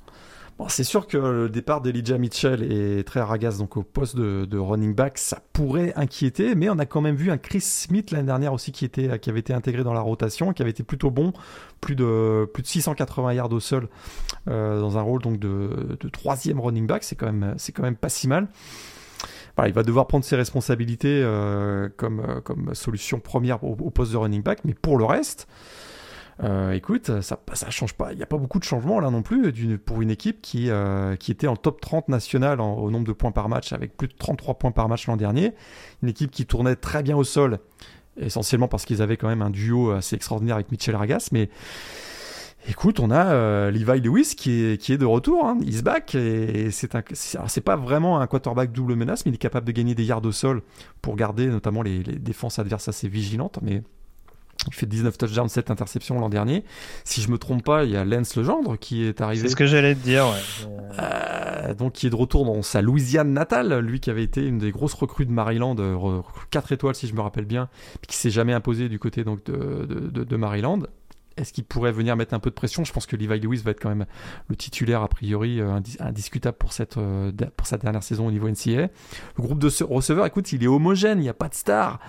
[SPEAKER 2] c'est sûr que le départ d'Elijah Mitchell et très Ragas donc au poste de, running back, ça pourrait inquiéter, mais on a quand même vu un Chris Smith l'année dernière aussi qui était qui avait été intégré dans la rotation, qui avait été plutôt bon, plus de plus de 680 yards au sol euh, dans un rôle donc de, troisième running back, c'est quand même quand même pas si mal. il va devoir prendre ses responsabilités comme, comme solution première au, poste de running back, mais pour le reste, écoute, ça, ça change pas. Il n'y a pas beaucoup de changements là non plus pour une équipe qui, qui était en top 30 national au nombre de points par match, avec plus de 33 points par match l'an dernier. Une équipe qui tournait très bien au sol, essentiellement parce qu'ils avaient quand même un duo assez extraordinaire avec Mitchell Ragas, mais Écoute, on a euh, Levi Lewis qui est, qui est de retour, hein, il se back, et c'est un, c'est pas vraiment un quarterback double menace, mais il est capable de gagner des yards au sol pour garder notamment les, les défenses adverses assez vigilantes. Mais il fait 19 touchdowns, 7 interceptions l'an dernier. Si je me trompe pas, il y a Lance Legendre qui est arrivé.
[SPEAKER 1] C'est ce que j'allais te dire, ouais.
[SPEAKER 2] Euh, donc qui est de retour dans sa Louisiane natale, lui qui avait été une des grosses recrues de Maryland, 4 étoiles si je me rappelle bien, puis qui s'est jamais imposé du côté donc de, de, de Maryland. Est-ce qu'il pourrait venir mettre un peu de pression? Je pense que Levi Lewis va être quand même le titulaire a priori euh, indiscutable pour cette euh, pour sa dernière saison au niveau NCA. Le groupe de receveurs, écoute, il est homogène, il n'y a pas de star,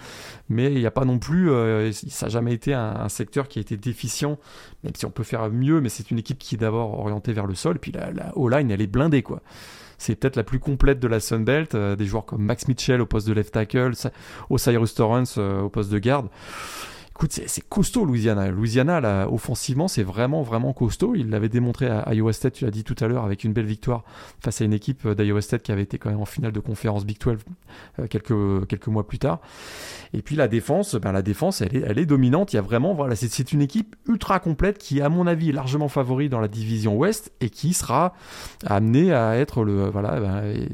[SPEAKER 2] mais il n'y a pas non plus, euh, ça n'a jamais été un, secteur qui a été déficient, même si on peut faire mieux, mais c'est une équipe qui est d'abord orientée vers le sol, puis la, la O-line, elle est blindée quoi c'est peut-être la plus complète de la Sunbelt. des joueurs comme Max Mitchell au poste de left tackle, Osiris Torrance au poste de garde. Écoute, c'est costaud Louisiana. Louisiana, là, offensivement, c'est vraiment, vraiment costaud. Il l'avait démontré à Iowa State, tu l'as dit tout à l'heure, avec une belle victoire face à une équipe d'Iowa State qui avait été quand même en finale de conférence Big 12 euh, quelques, quelques mois plus tard. Et puis la défense, ben, la défense, elle est, elle est dominante. Il y a vraiment, voilà, c'est une équipe ultra complète qui, à mon avis, est largement favori dans la division Ouest et qui sera amenée à être le, voilà, ben,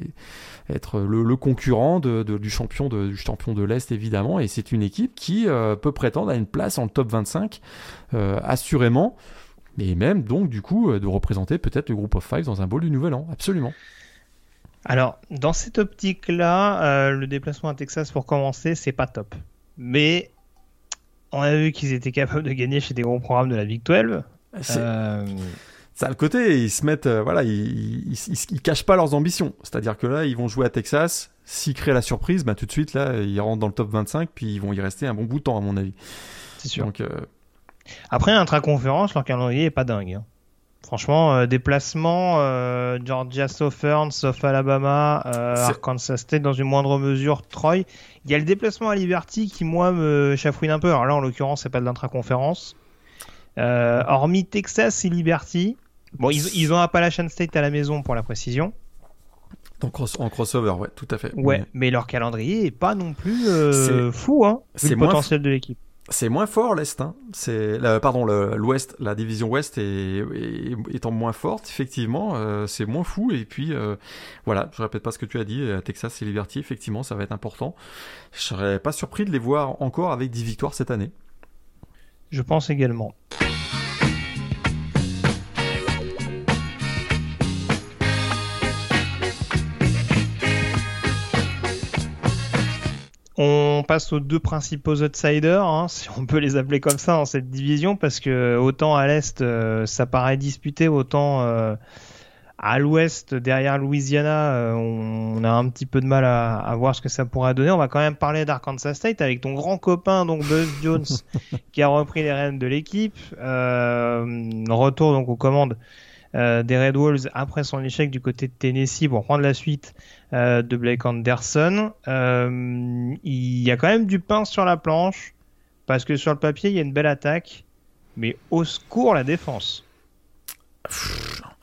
[SPEAKER 2] être le, concurrent de, du champion de, du champion de l'Est évidemment. Et c'est une équipe qui euh, peut prétendre à une place en le top 25 euh, assurément. Et même donc du coup euh, de représenter peut-être le groupe of five dans un bowl du Nouvel An. Absolument.
[SPEAKER 1] Alors dans cette optique là le déplacement à Texas pour commencer c'est pas top. Mais on a vu qu'ils étaient capables de gagner chez des gros programmes de la Big 12
[SPEAKER 2] ça a le côté, ils se mettent, euh, voilà, ils, ils, cachent pas leurs ambitions. C'est-à-dire que là, ils vont jouer à Texas. S'ils créent la surprise, bah, tout de suite, là, ils rentrent dans le top 25, puis ils vont y rester un bon bout de temps, à mon avis.
[SPEAKER 1] C'est sûr. Donc, euh... Après, intra-conférence, leur calendrier est pas dingue. Hein. Franchement, euh, déplacement, euh, Georgia Southern, sauf Alabama, Arkansas State dans une moindre mesure, Troy. Il y a le déplacement à Liberty qui, moi, me chafouine un peu. Alors là, en l'occurrence, c'est pas de l'intra-conférence. hormis Texas et Liberty, Bon, ils, ils ont Appalachian State à la maison pour la précision.
[SPEAKER 2] Donc en crossover, ouais, tout à fait.
[SPEAKER 1] Ouais, mais, leur calendrier est pas non plus euh, fou, hein, c'est le potentiel de l'équipe.
[SPEAKER 2] C'est moins fort l'Est, hein. c'est pardon l'Ouest, la division Ouest est, étant moins forte, effectivement, euh, c'est moins fou et puis euh, voilà, je répète pas ce que tu as dit, Texas et Liberty, effectivement, ça va être important. Je serais pas surpris de les voir encore avec 10 victoires cette année.
[SPEAKER 1] Je pense également. On passe aux deux principaux outsiders, hein, si on peut les appeler comme ça dans cette division, parce que autant à l'est euh, ça paraît disputé, autant euh, à l'ouest, derrière Louisiana, euh, on, a un petit peu de mal à, voir ce que ça pourrait donner. On va quand même parler d'Arkansas State avec ton grand copain donc Buzz Jones qui a repris les rênes de l'équipe. retour donc aux commandes des Red Wolves après son échec du côté de Tennessee pour prendre la suite euh, de Blake Anderson. Euh, il y a quand même du pain sur la planche parce que sur le papier il y a une belle attaque, mais au secours la défense.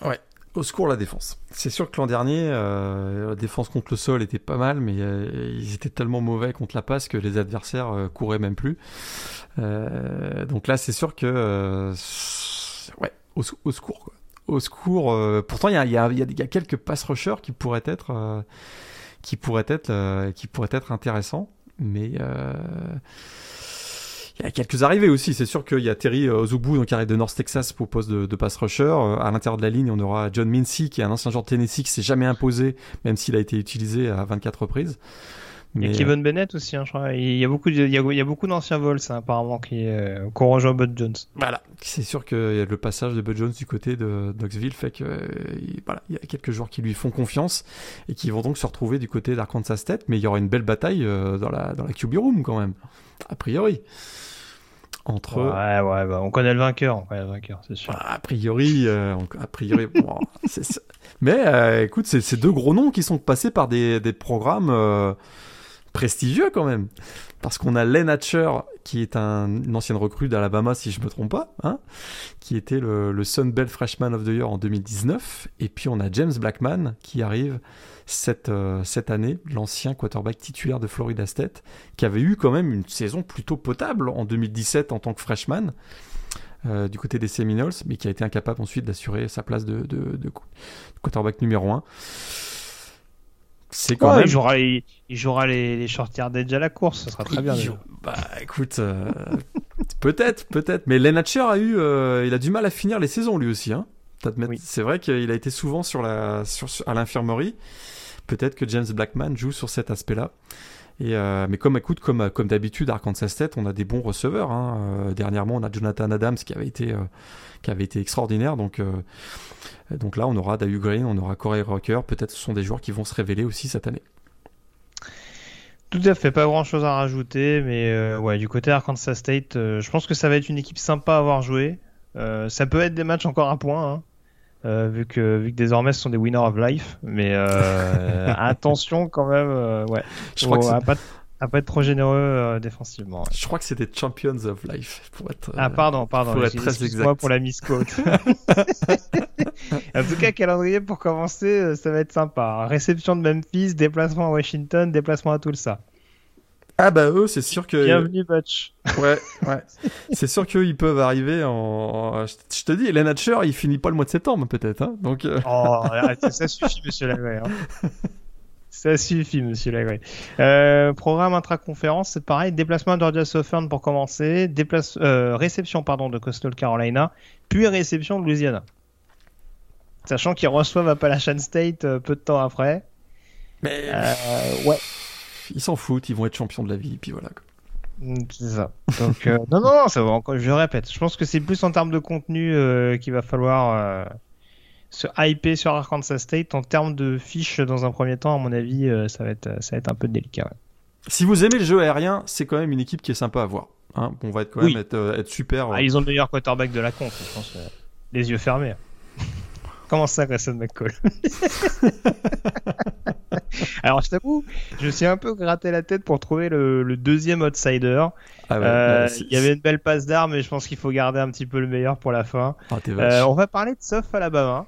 [SPEAKER 2] Ouais, au secours la défense. C'est sûr que l'an dernier, euh, la défense contre le sol était pas mal, mais ils étaient tellement mauvais contre la passe que les adversaires couraient même plus. donc là, c'est sûr que ouais, au, au secours. Au secours. Euh, pourtant, il y a, y, a, y a, quelques pass rushers qui pourraient être, euh, qui pourraient être, euh, qui pourraient être intéressants, mais il y a quelques arrivées aussi. C'est sûr qu'il y a Terry Ozubu, donc qui arrive de North Texas pour poste de, de pass rusher. À l'intérieur de la ligne, on aura John Mincy, qui est un ancien joueur de Tennessee qui s'est jamais imposé, même s'il a été utilisé à 24 reprises.
[SPEAKER 1] Mais... Et Kevin Bennett aussi, hein, je crois. Il y a beaucoup, il y a, beaucoup d'anciens vols, ça, apparemment, qui euh, qu'on rejoint Bud Jones.
[SPEAKER 2] Voilà. C'est sûr que le passage de Bud Jones du côté de Knoxville fait que, euh, voilà, il y a quelques joueurs qui lui font confiance et qui vont donc se retrouver du côté d'Arkansas State, mais il y aura une belle bataille euh, dans la dans la QB room quand même, a priori. entre.
[SPEAKER 1] Ouais, ouais, bah, on connaît le vainqueur, on connaît le vainqueur, c'est sûr.
[SPEAKER 2] Bah, a priori, euh, a priori. bon, Mais euh, écoute, c'est deux gros noms qui sont passés par des, des programmes euh, prestigieux quand même. Parce qu'on a Len Hatcher, qui est un, une ancienne recrue d'Alabama, si je me trompe pas, hein, qui était le, le Sun Belt Freshman of the Year en 2019. Et puis on a James Blackman, qui arrive cette, euh, cette année, l'ancien quarterback titulaire de Florida State, qui avait eu quand même une saison plutôt potable en 2017 en tant que freshman. Euh, du côté des Seminoles, mais qui a été incapable ensuite d'assurer sa place de, de, de, quarterback numéro 1.
[SPEAKER 1] C'est quand même. Il jouera, il, jouera les, les à la course, ça sera très bien.
[SPEAKER 2] Bah écoute, euh, peut-être, peut-être. Mais Len Hatcher a eu, il a du mal à finir les saisons lui aussi. Hein. C'est vrai qu'il a été souvent sur la, sur, à l'infirmerie. Peut-être que James Blackman joue sur cet aspect-là. Euh, mais comme écoute, comme, comme d'habitude, Arkansas State, on a des bons receveurs. Hein. Euh, dernièrement, on a Jonathan Adams qui avait été, euh, qui avait été extraordinaire. Donc, donc là, on aura Dayu Green, on aura Corey Rocker. Peut-être ce sont des joueurs qui vont se révéler aussi cette année.
[SPEAKER 1] Tout à fait, pas grand chose à rajouter, mais ouais, du côté Arkansas State, je pense que ça va être une équipe sympa à avoir joué. ça peut être des matchs encore à point. Hein. Euh, vu que vu que désormais ce sont des winners of life. Mais euh, attention quand même, euh, ouais. Je crois que à pas, à pas être trop généreux défensivement.
[SPEAKER 2] Je crois que c'est des champions of life pour être.
[SPEAKER 1] ah pardon, pardon.
[SPEAKER 2] Pour être très exact.
[SPEAKER 1] pour la misquote. en tout cas, calendrier pour commencer, ça va être sympa. Réception de Memphis, déplacement à Washington, déplacement à Tulsa.
[SPEAKER 2] Ah bah eux, c'est sûr que.
[SPEAKER 1] Bienvenue Butch.
[SPEAKER 2] Ouais, ouais. c'est sûr qu'ils peuvent arriver en. Je te dis, Len Hatcher, il finit pas le mois de septembre peut-être, hein Donc. Euh.
[SPEAKER 1] Oh, ça suffit, Monsieur Lagray. Hein. Ça suffit, Monsieur Lagray. Euh, programme intra-conférence, c'est pareil. Déplacement à Georgia Southern pour commencer. Déplace... Euh, réception pardon de Coastal Carolina, puis réception de Louisiana. Sachant qu'ils reçoivent Appalachian State euh, peu de temps après.
[SPEAKER 2] Mais ouais ils s'en foutent, ils vont être champions de la vie, puis voilà.
[SPEAKER 1] Mm, c'est ça. Donc, euh, non, non, ça va encore, je répète. Je pense que c'est plus en termes de contenu euh, qu'il va falloir euh, se hyper sur Arkansas State. En termes de fiches, dans un premier temps, à mon avis, ça, va être, ça va être un peu délicat.
[SPEAKER 2] Si vous aimez le jeu aérien, c'est quand même une équipe qui est sympa à voir. Hein. on va être quand même être, être, super.
[SPEAKER 1] Ah, ils ont le meilleur quarterback de la compte, je pense. les yeux fermés. Comment ça, Grayson McCall Alors, je t'avoue, je me suis un peu gratté la tête pour trouver le, deuxième outsider. Ah euh, il y avait une belle passe d'armes, mais je pense qu'il faut garder un petit peu le meilleur pour la fin. Ah, euh, on va parler de South Alabama.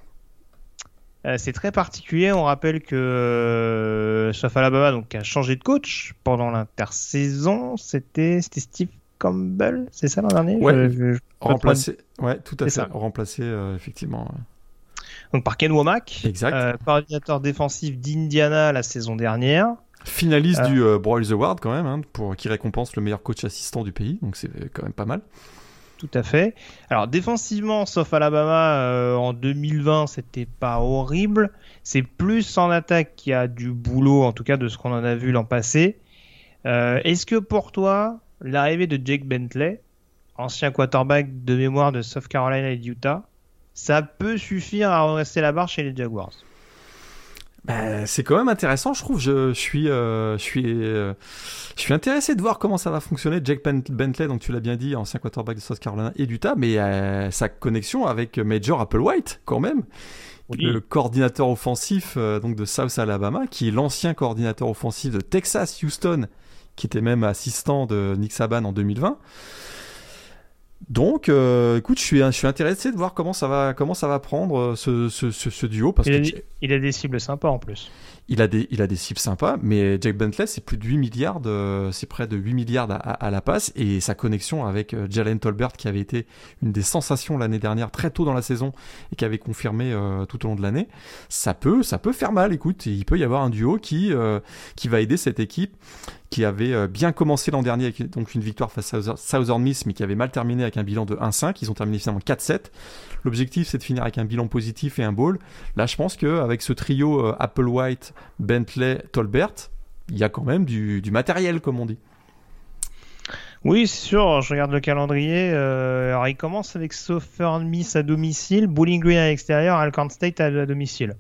[SPEAKER 1] Euh, c'est très particulier. On rappelle que South Alabama donc, a changé de coach pendant l'intersaison. C'était Steve Campbell, c'est ça l'an dernier?
[SPEAKER 2] Ouais, remplacé, ouais, tout à fait. Remplacé, effectivement
[SPEAKER 1] donc par Ken Womack,
[SPEAKER 2] exact. Euh,
[SPEAKER 1] coordinateur défensif d'Indiana la saison dernière.
[SPEAKER 2] Finaliste euh, du euh, Broyles Award quand même, hein, pour, qui récompense le meilleur coach assistant du pays, donc c'est quand même pas mal.
[SPEAKER 1] Tout à fait. Alors défensivement, sauf Alabama, en 2020, c'était pas horrible. C'est plus en attaque qu'il y a du boulot, en tout cas de ce qu'on en a vu l'an passé. Est-ce que pour toi, l'arrivée de Jake Bentley, ancien quarterback de mémoire de South Carolina et d'Utah, ça peut suffire à rester la barre chez les Jaguars.
[SPEAKER 2] Bah, c'est quand même intéressant, je trouve. Je, suis, euh, je suis, euh, je suis intéressé de voir comment ça va fonctionner. Jack Bentley, donc tu l'as bien dit, ancien quarterback de South Carolina et d'Utah, mais euh, sa connexion avec Major Applewhite, quand même, le coordinateur offensif donc de South Alabama, qui est l'ancien coordinateur offensif de Texas Houston, qui était même assistant de Nick Saban en 2020. Donc, euh, écoute, je suis, je suis intéressé de voir comment ça va, comment ça va prendre euh, ce, ce, ce, duo. Parce
[SPEAKER 1] il, a, il a des cibles sympas en plus
[SPEAKER 2] il a des, il a des cibles sympas, mais Jack Bentley, c'est plus de 8 milliards, c'est près de 8 milliards à, la passe, et sa connexion avec euh, Jalen Tolbert, qui avait été une des sensations l'année dernière, très tôt dans la saison, et qui avait confirmé euh, tout au long de l'année, ça peut, ça peut faire mal, écoute, il peut y avoir un duo qui, euh, qui va aider cette équipe, qui avait bien commencé l'an dernier avec donc une victoire face à Southern Miss, mais qui avait mal terminé avec un bilan de 1-5, ils ont terminé finalement 4-7, L'objectif, c'est de finir avec un bilan positif et un ball. Là, je pense qu'avec ce trio euh, Apple White, Bentley, Tolbert, il y a quand même du, matériel, comme on dit.
[SPEAKER 1] Oui, c'est sûr. Je regarde le calendrier. Euh, alors, il commence avec Southern Miss à domicile, Bowling Green à l'extérieur, Alcorn State à, domicile.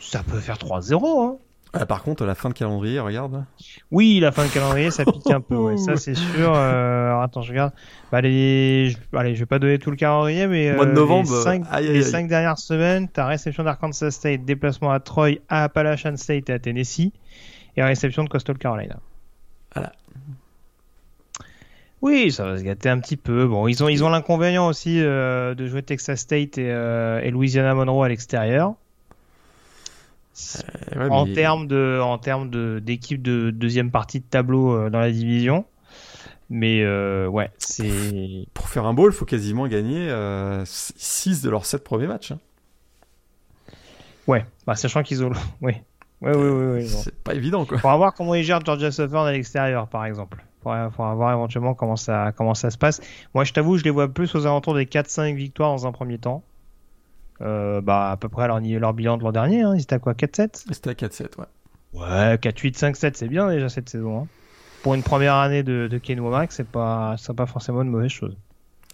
[SPEAKER 1] Ça peut faire 3-0. Hein
[SPEAKER 2] Ah, par contre, la fin de calendrier, regarde.
[SPEAKER 1] Oui, la fin de calendrier, ça pique un peu, ouais, ça c'est sûr. Euh, alors, attends, je regarde. Bah, les... je... Allez, je vais pas donner tout le calendrier, mais
[SPEAKER 2] Mois de
[SPEAKER 1] euh,
[SPEAKER 2] novembre,
[SPEAKER 1] les, cinq,
[SPEAKER 2] aïe, aïe,
[SPEAKER 1] les
[SPEAKER 2] aïe.
[SPEAKER 1] cinq dernières semaines, t'as réception d'Arkansas State, déplacement à Troy, à Appalachian State et à Tennessee, et réception de Coastal Carolina.
[SPEAKER 2] Voilà.
[SPEAKER 1] Oui, ça va se gâter un petit peu. Bon, ils ont ils ont l'inconvénient aussi euh, de jouer Texas State et, euh, et Louisiana Monroe à l'extérieur.
[SPEAKER 2] Ouais,
[SPEAKER 1] en
[SPEAKER 2] mais-
[SPEAKER 1] termes de en termes de d'équipe de deuxième partie de tableau euh, dans la division. Mais euh, ouais, c'est
[SPEAKER 2] Pour faire un bowl, il faut quasiment gagner 6 de leurs 7 premiers matchs. hein.
[SPEAKER 1] ouais, bah, sachant qu'ils ont ouais. Ouais, ouais, ouais, ouais, bon.
[SPEAKER 2] C'est pas évident, quoi.
[SPEAKER 1] Faudra voir comment ils gèrent Georgia Southern à l'extérieur, par exemple. Faudra, faudra voir éventuellement comment ça, comment ça se passe. Moi, je t'avoue, je les vois plus aux alentours des 4-5 victoires dans un premier temps. Euh, bah, à peu près leur, leur bilan de l'an dernier. Hein. Ils étaient à quoi 4-7
[SPEAKER 2] C'était à 4-7, ouais.
[SPEAKER 1] Ouais, 4-8, 5-7, c'est bien déjà cette saison. hein. Pour une première année de, de Ken Womack, c'est pas, pas forcément une mauvaise chose.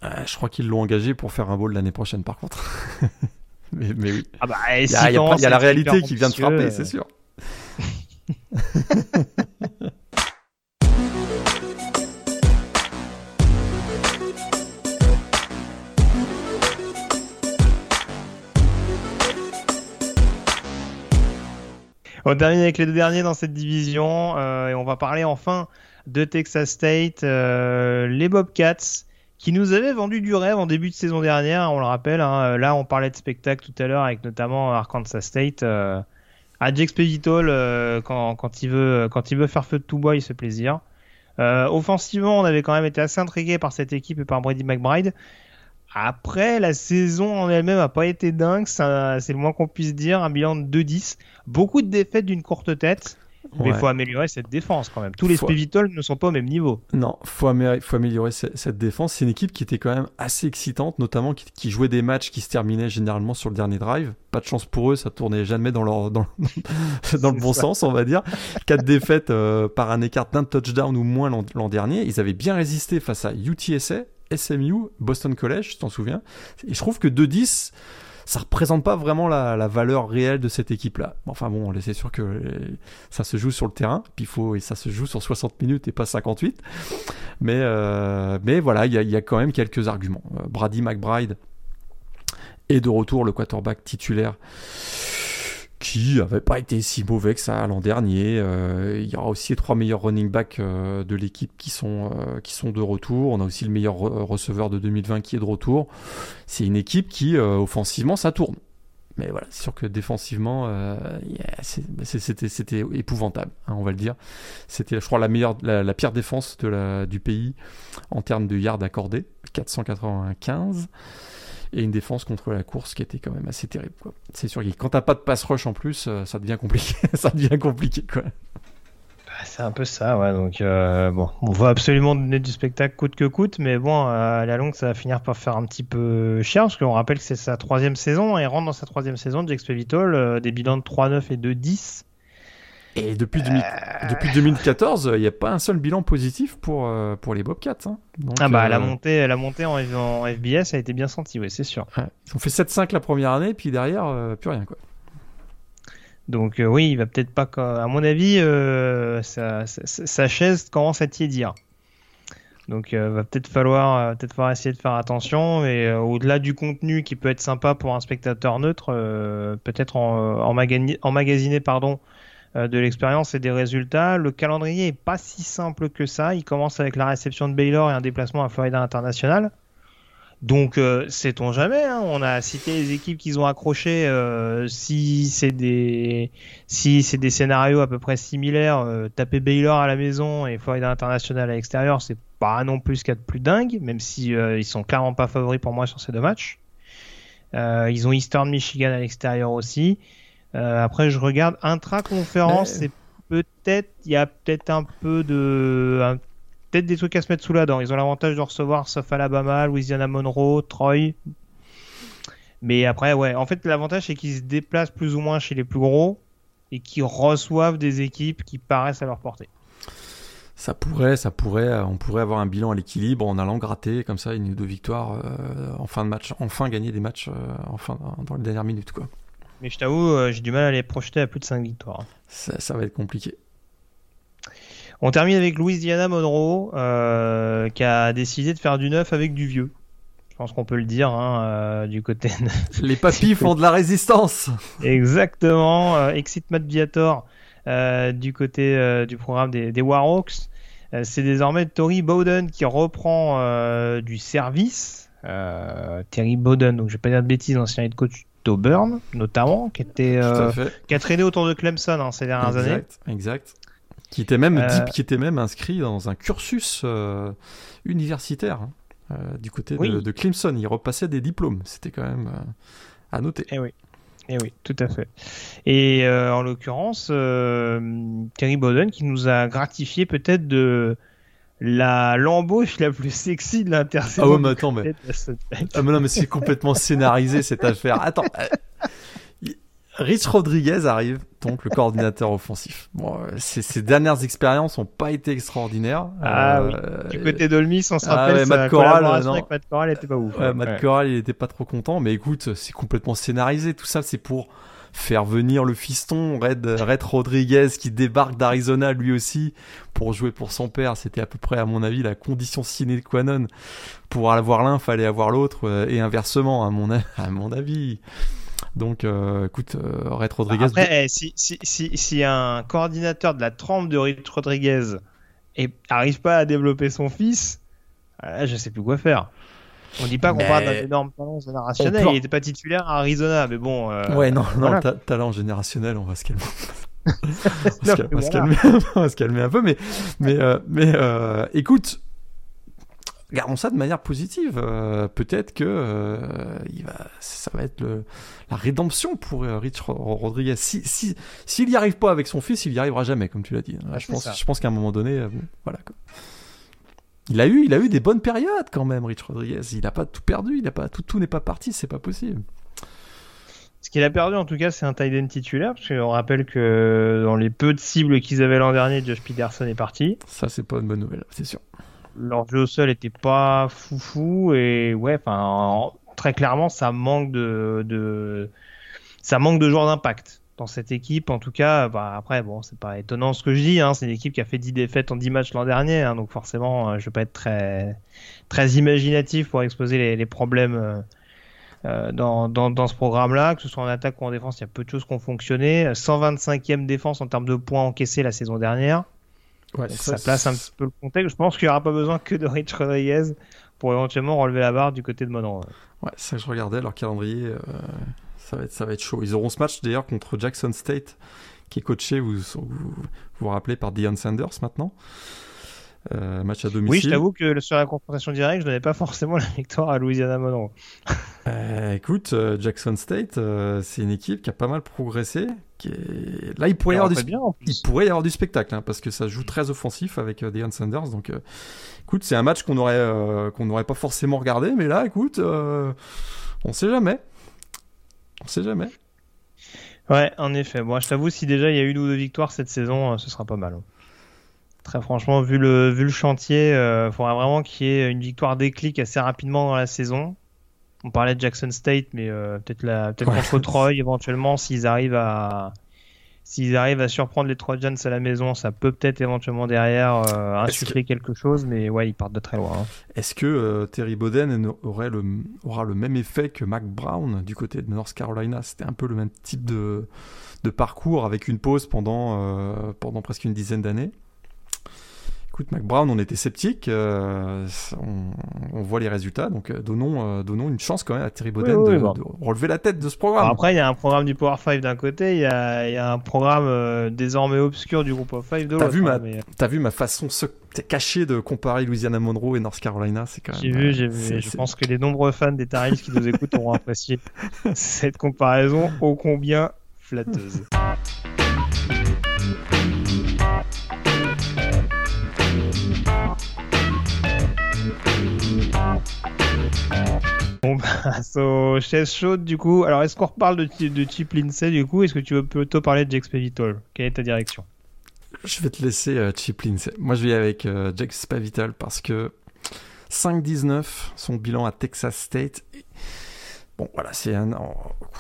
[SPEAKER 2] Euh, je crois qu'ils l'ont engagé pour faire un bowl l'année prochaine, par contre. mais, mais oui.
[SPEAKER 1] Ah bah, et
[SPEAKER 2] Il y il y il y a la réalité qui vient de frapper,
[SPEAKER 1] euh,
[SPEAKER 2] c'est sûr.
[SPEAKER 1] On termine avec les deux derniers dans cette division euh, et on va parler enfin de Texas State, euh, les Bobcats qui nous avaient vendu du rêve en début de saison dernière, on le rappelle. hein. là, on parlait de spectacle tout à l'heure avec notamment Arkansas State. Euh, à quand, il veut, quand il veut faire feu de tout bois, il se plaisir. Euh, offensivement, on avait quand même été assez intrigué par cette équipe et par Brady McBride. Après, la saison en elle-même a pas été dingue, c'est le moins qu'on puisse dire. Un bilan de 2-10. Beaucoup de défaites d'une courte tête. Mais il
[SPEAKER 2] Ouais.
[SPEAKER 1] faut améliorer cette défense quand même. Tous les
[SPEAKER 2] Faut-
[SPEAKER 1] ne sont pas au même niveau.
[SPEAKER 2] Non, faut, amé- faut améliorer ce- cette défense. C'est une équipe qui était quand même assez excitante, notamment qui, qui jouait des matchs qui se terminaient généralement sur le dernier drive. Pas de chance pour eux, ça tournait jamais dans, leur, dans, dans le bon
[SPEAKER 1] ça.
[SPEAKER 2] sens, on va dire. Quatre défaites euh, par un écart d'un touchdown ou moins l'an l'an dernier. Ils avaient bien résisté face à UTSA, SMU, Boston College, tu t'en souviens? Et je trouve que 2-10, ça représente pas vraiment la, valeur réelle de cette équipe-là. Enfin bon, c'est sûr que euh, ça se joue sur le terrain, puis faut, et ça se joue sur 60 minutes et pas 58. Mais, euh, mais voilà, il y, a- il y a quand même quelques arguments. Euh, Brady McBride est de retour, le quarterback titulaire, qui n'avait pas été si mauvais que ça l'an dernier. Euh, il y aura aussi les trois meilleurs running backs euh, de l'équipe qui, sont euh, qui sont de retour. On a aussi le meilleur re- receveur de 2020 qui est de retour. C'est une équipe qui, offensivement, ça tourne. Mais voilà, c'est sûr que défensivement, c'est- c'était épouvantable, hein, on va le dire. C'était, je crois, la meilleure, la pire défense de la, du pays en termes de yards accordés, 495, et une défense contre la course qui était quand même assez terrible. C'est sûr que quand t'as pas de pass rush en plus, euh, ça devient compliqué. ça devient compliqué.
[SPEAKER 1] Bah, c'est un peu ça, ouais. Donc, euh, bon, on va absolument donner du spectacle coûte que coûte, mais bon, euh, à la longue, ça va finir par faire un petit peu cher, parce qu'on rappelle que c'est sa troisième saison, et rentre dans sa troisième saison, Jack Spivitol, euh, des bilans de 3-9 et 2-10.
[SPEAKER 2] Et depuis, 2000 depuis 2014, il n'y a pas un seul bilan positif pour, euh, pour les Bobcats. hein. Donc,
[SPEAKER 1] Ah bah,
[SPEAKER 2] euh,
[SPEAKER 1] la montée, la montée en, en FBS a été bien sentie, oui, c'est sûr.
[SPEAKER 2] ouais. Ils ont fait 7-5 la première année, puis derrière, euh, plus rien. Quoi.
[SPEAKER 1] Donc euh, oui, il va peut-être pas, à mon avis, euh, sa, sa- sa chaise commence à tiédir. Donc euh, va peut-être falloir, euh, peut-être falloir essayer de faire attention. Et euh, au-delà du contenu qui peut être sympa pour un spectateur neutre, euh, peut-être en, en, emmagasiner pardon euh, de l'expérience et des résultats. Le calendrier est pas si simple que ça. Il commence avec la réception de Baylor et un déplacement à Florida International. Donc, euh, sait-on jamais. hein, on a cité les équipes qu'ils ont accrochées. euh, si c'est des, si c'est des scénarios à peu près similaires, euh, taper Baylor à la maison et Florida International à l'extérieur, c'est pas non plus ce qu'il y a de plus dingue, même si euh, ils sont clairement pas favoris pour moi sur ces deux matchs. Euh, ils ont Eastern Michigan à l'extérieur aussi. Euh, après, je regarde intra-conférence,
[SPEAKER 2] Mais-
[SPEAKER 1] c'est peut-être, il y a peut-être un peu de, un- peut-être des trucs à se mettre sous la dent. Ils ont l'avantage de recevoir sauf Alabama, Louisiana Monroe, Troy. Mais après, ouais, en fait, l'avantage c'est qu'ils se déplacent plus ou moins chez les plus gros et qu'ils reçoivent des équipes qui paraissent à leur portée.
[SPEAKER 2] Ça pourrait, ça pourrait, euh, on pourrait avoir un bilan à l'équilibre en allant gratter comme ça une ou deux victoires euh, en fin de match, enfin gagner des matchs euh, enfin dans les dernières minutes quoi.
[SPEAKER 1] Mais je t'avoue, j'ai du mal à les projeter à plus de 5 victoires.
[SPEAKER 2] Ça, ça va être compliqué.
[SPEAKER 1] On termine avec Louisiana Monroe, qui a décidé de faire du neuf avec du vieux. Je pense qu'on peut le dire hein, du côté.
[SPEAKER 2] De... Les papis font de la résistance.
[SPEAKER 1] Exactement. Exit Matt Viator du côté du programme des, des Warhawks. C'est désormais Tori Bowden qui reprend du service euh, Terry Bowden, donc je vais pas dire de bêtises, ancien head coach d'Auburn, notamment, qui était euh, qui a traîné autour de Clemson hein, ces dernières
[SPEAKER 2] années. Exact. Qui était même euh, qui était même inscrit dans un cursus universitaire hein, du côté de, Clemson. Il repassait des diplômes. C'était quand même à noter.
[SPEAKER 1] Eh oui. Eh oui, tout à fait. Et en l'occurrence, Terry Bowden qui nous a gratifié peut-être de la l'embauche la plus sexy de l'intersaison.
[SPEAKER 2] Ah ouais, mais attends, mais... ah mais non, mais c'est complètement scénarisé cette affaire. Attends, euh, Rich Rodriguez arrive, donc le coordinateur offensif. Bon, euh, ces dernières expériences n'ont pas été extraordinaires.
[SPEAKER 1] Ah oui. Euh, du côté d'Olmis, on se rappelle, ah Matt Corral, non. avec Matt Corral était pas ouf.
[SPEAKER 2] Matt Corral, il était pas trop content, mais écoute, c'est complètement scénarisé. Tout ça, c'est pour faire venir le fiston Red, Red Rodriguez qui débarque d'Arizona lui aussi pour jouer pour son père. C'était à peu près, à mon avis, la condition sine qua non. Pour avoir l'un, fallait avoir l'autre euh, et inversement, à mon, à mon avis. Donc, euh, écoute, euh, Red Rodriguez.
[SPEAKER 1] Après, eh, si, si, si, si, un coordinateur de la trempe de Red Rodriguez n'arrive pas à développer son fils, je sais plus quoi faire. On dit pas qu'on parle d'un énorme talent générationnel. Il n'était pas titulaire à Arizona, mais bon. Euh,
[SPEAKER 2] ouais, non, non, talent générationnel, on va se calmer. on, va se calmer, on va se calmer un peu, mais, mais, euh, mais euh, écoute, gardons ça de manière positive. Peut-être que il va, ça va être le, la rédemption pour Rich Rodriguez. S'il si, s'il n'y arrive pas avec son fils, il n'y arrivera jamais, comme tu l'as dit. je, pense, je pense qu'à un moment donné, voilà. Quoi. Il a eu, il a eu des bonnes périodes quand même, Rich Rodriguez. Il n'a pas tout perdu, il a pas tout, tout n'est pas parti, c'est pas possible.
[SPEAKER 1] Ce qu'il a perdu en tout cas, c'est un tight end titulaire, parce qu'on rappelle que dans les peu de cibles qu'ils avaient l'an dernier, Josh Peterson est parti.
[SPEAKER 2] Ça, c'est pas une bonne nouvelle, c'est sûr.
[SPEAKER 1] Leur jeu au sol était pas foufou et ouais, enfin très clairement, ça manque de, de ça manque de joueurs d'impact dans cette équipe. En tout cas, bah, après, bon, c'est pas étonnant ce que je dis. Hein. C'est une équipe qui a fait 10 défaites en 10 matchs l'an dernier. Hein. donc forcément, euh, je vais pas être très, très imaginatif pour exposer les, les problèmes euh, euh dans, dans, dans, ce programme-là. Que ce soit en attaque ou en défense, il y a peu de choses qui ont fonctionné. 125e défense en termes de points encaissés la saison dernière. Ouais, ça, place un petit peu le contexte. Je pense qu'il n'y aura pas besoin que de Rich Rodriguez pour éventuellement relever la barre du côté de Monroe.
[SPEAKER 2] Ouais, ça je regardais leur calendrier. Euh ça va être, ça va être chaud. Ils auront ce match d'ailleurs contre Jackson State, qui est coaché, vous vous, vous, rappelez, par Deion Sanders maintenant. Euh, match à domicile.
[SPEAKER 1] Oui, je t'avoue que sur la confrontation directe, je donnais pas forcément la victoire à Louisiana Monroe.
[SPEAKER 2] Euh, écoute, euh, Jackson State, c'est une équipe qui a pas mal progressé. Qui Là, il pourrait, y avoir, du... il pourrait y avoir du spectacle, hein, parce que ça joue très offensif avec Deion Sanders. Donc, écoute, c'est un match qu'on n'aurait pas forcément regardé, mais là, écoute, on sait jamais. On sait jamais.
[SPEAKER 1] Ouais, en effet. Moi, je t'avoue, si déjà il y a une ou deux victoires cette saison, euh, ce sera pas mal. Hein. Très franchement, vu le, vu le chantier, il euh, faudra vraiment qu'il y ait une victoire déclic assez rapidement dans la saison. On parlait de Jackson State, mais euh, peut-être peut contre Troy éventuellement, s'ils arrivent à, S'ils arrivent à surprendre les trois Giants à la maison, ça peut peut-être éventuellement derrière euh, insuffler quelque chose, mais ouais, ils partent de très loin. Hein.
[SPEAKER 2] Est-ce que euh, Terry Bowden aurait le, aura le même effet que Mac Brown du côté de North Carolina? C'était un peu le même type de, de parcours avec une pause pendant, euh, pendant presque une dizaine d'années. Écoute, Mac Brown, on était sceptique, euh, on, voit les résultats, donc euh, donnons, euh, donnons une chance quand même à Terry Bowden de, relever la tête de ce programme.
[SPEAKER 1] après, il y a un programme du Power 5 d'un côté, il y a, y a, un programme désormais obscur du groupe of 5 de l'autre.
[SPEAKER 2] T'as vu, ma, as vu ma façon cachée de comparer Louisiana Monroe et North Carolina C'est quand même.
[SPEAKER 1] J'ai vu, j'ai vu. Je pense que les nombreux fans des Tar qui nous écoutent auront apprécié cette comparaison ô combien flatteuse. On passe aux chaises chaudes du coup. Alors est-ce qu'on reparle de, de Chip Lindsay du coup? Est-ce que tu veux plutôt parler de Jack Spavital Quelle est ta direction?
[SPEAKER 2] Je vais te laisser euh, Chip Lindsay. Moi je vais avec euh, Jack Spavital parce que 5-19, son bilan à Texas State. bon, voilà, c'est un.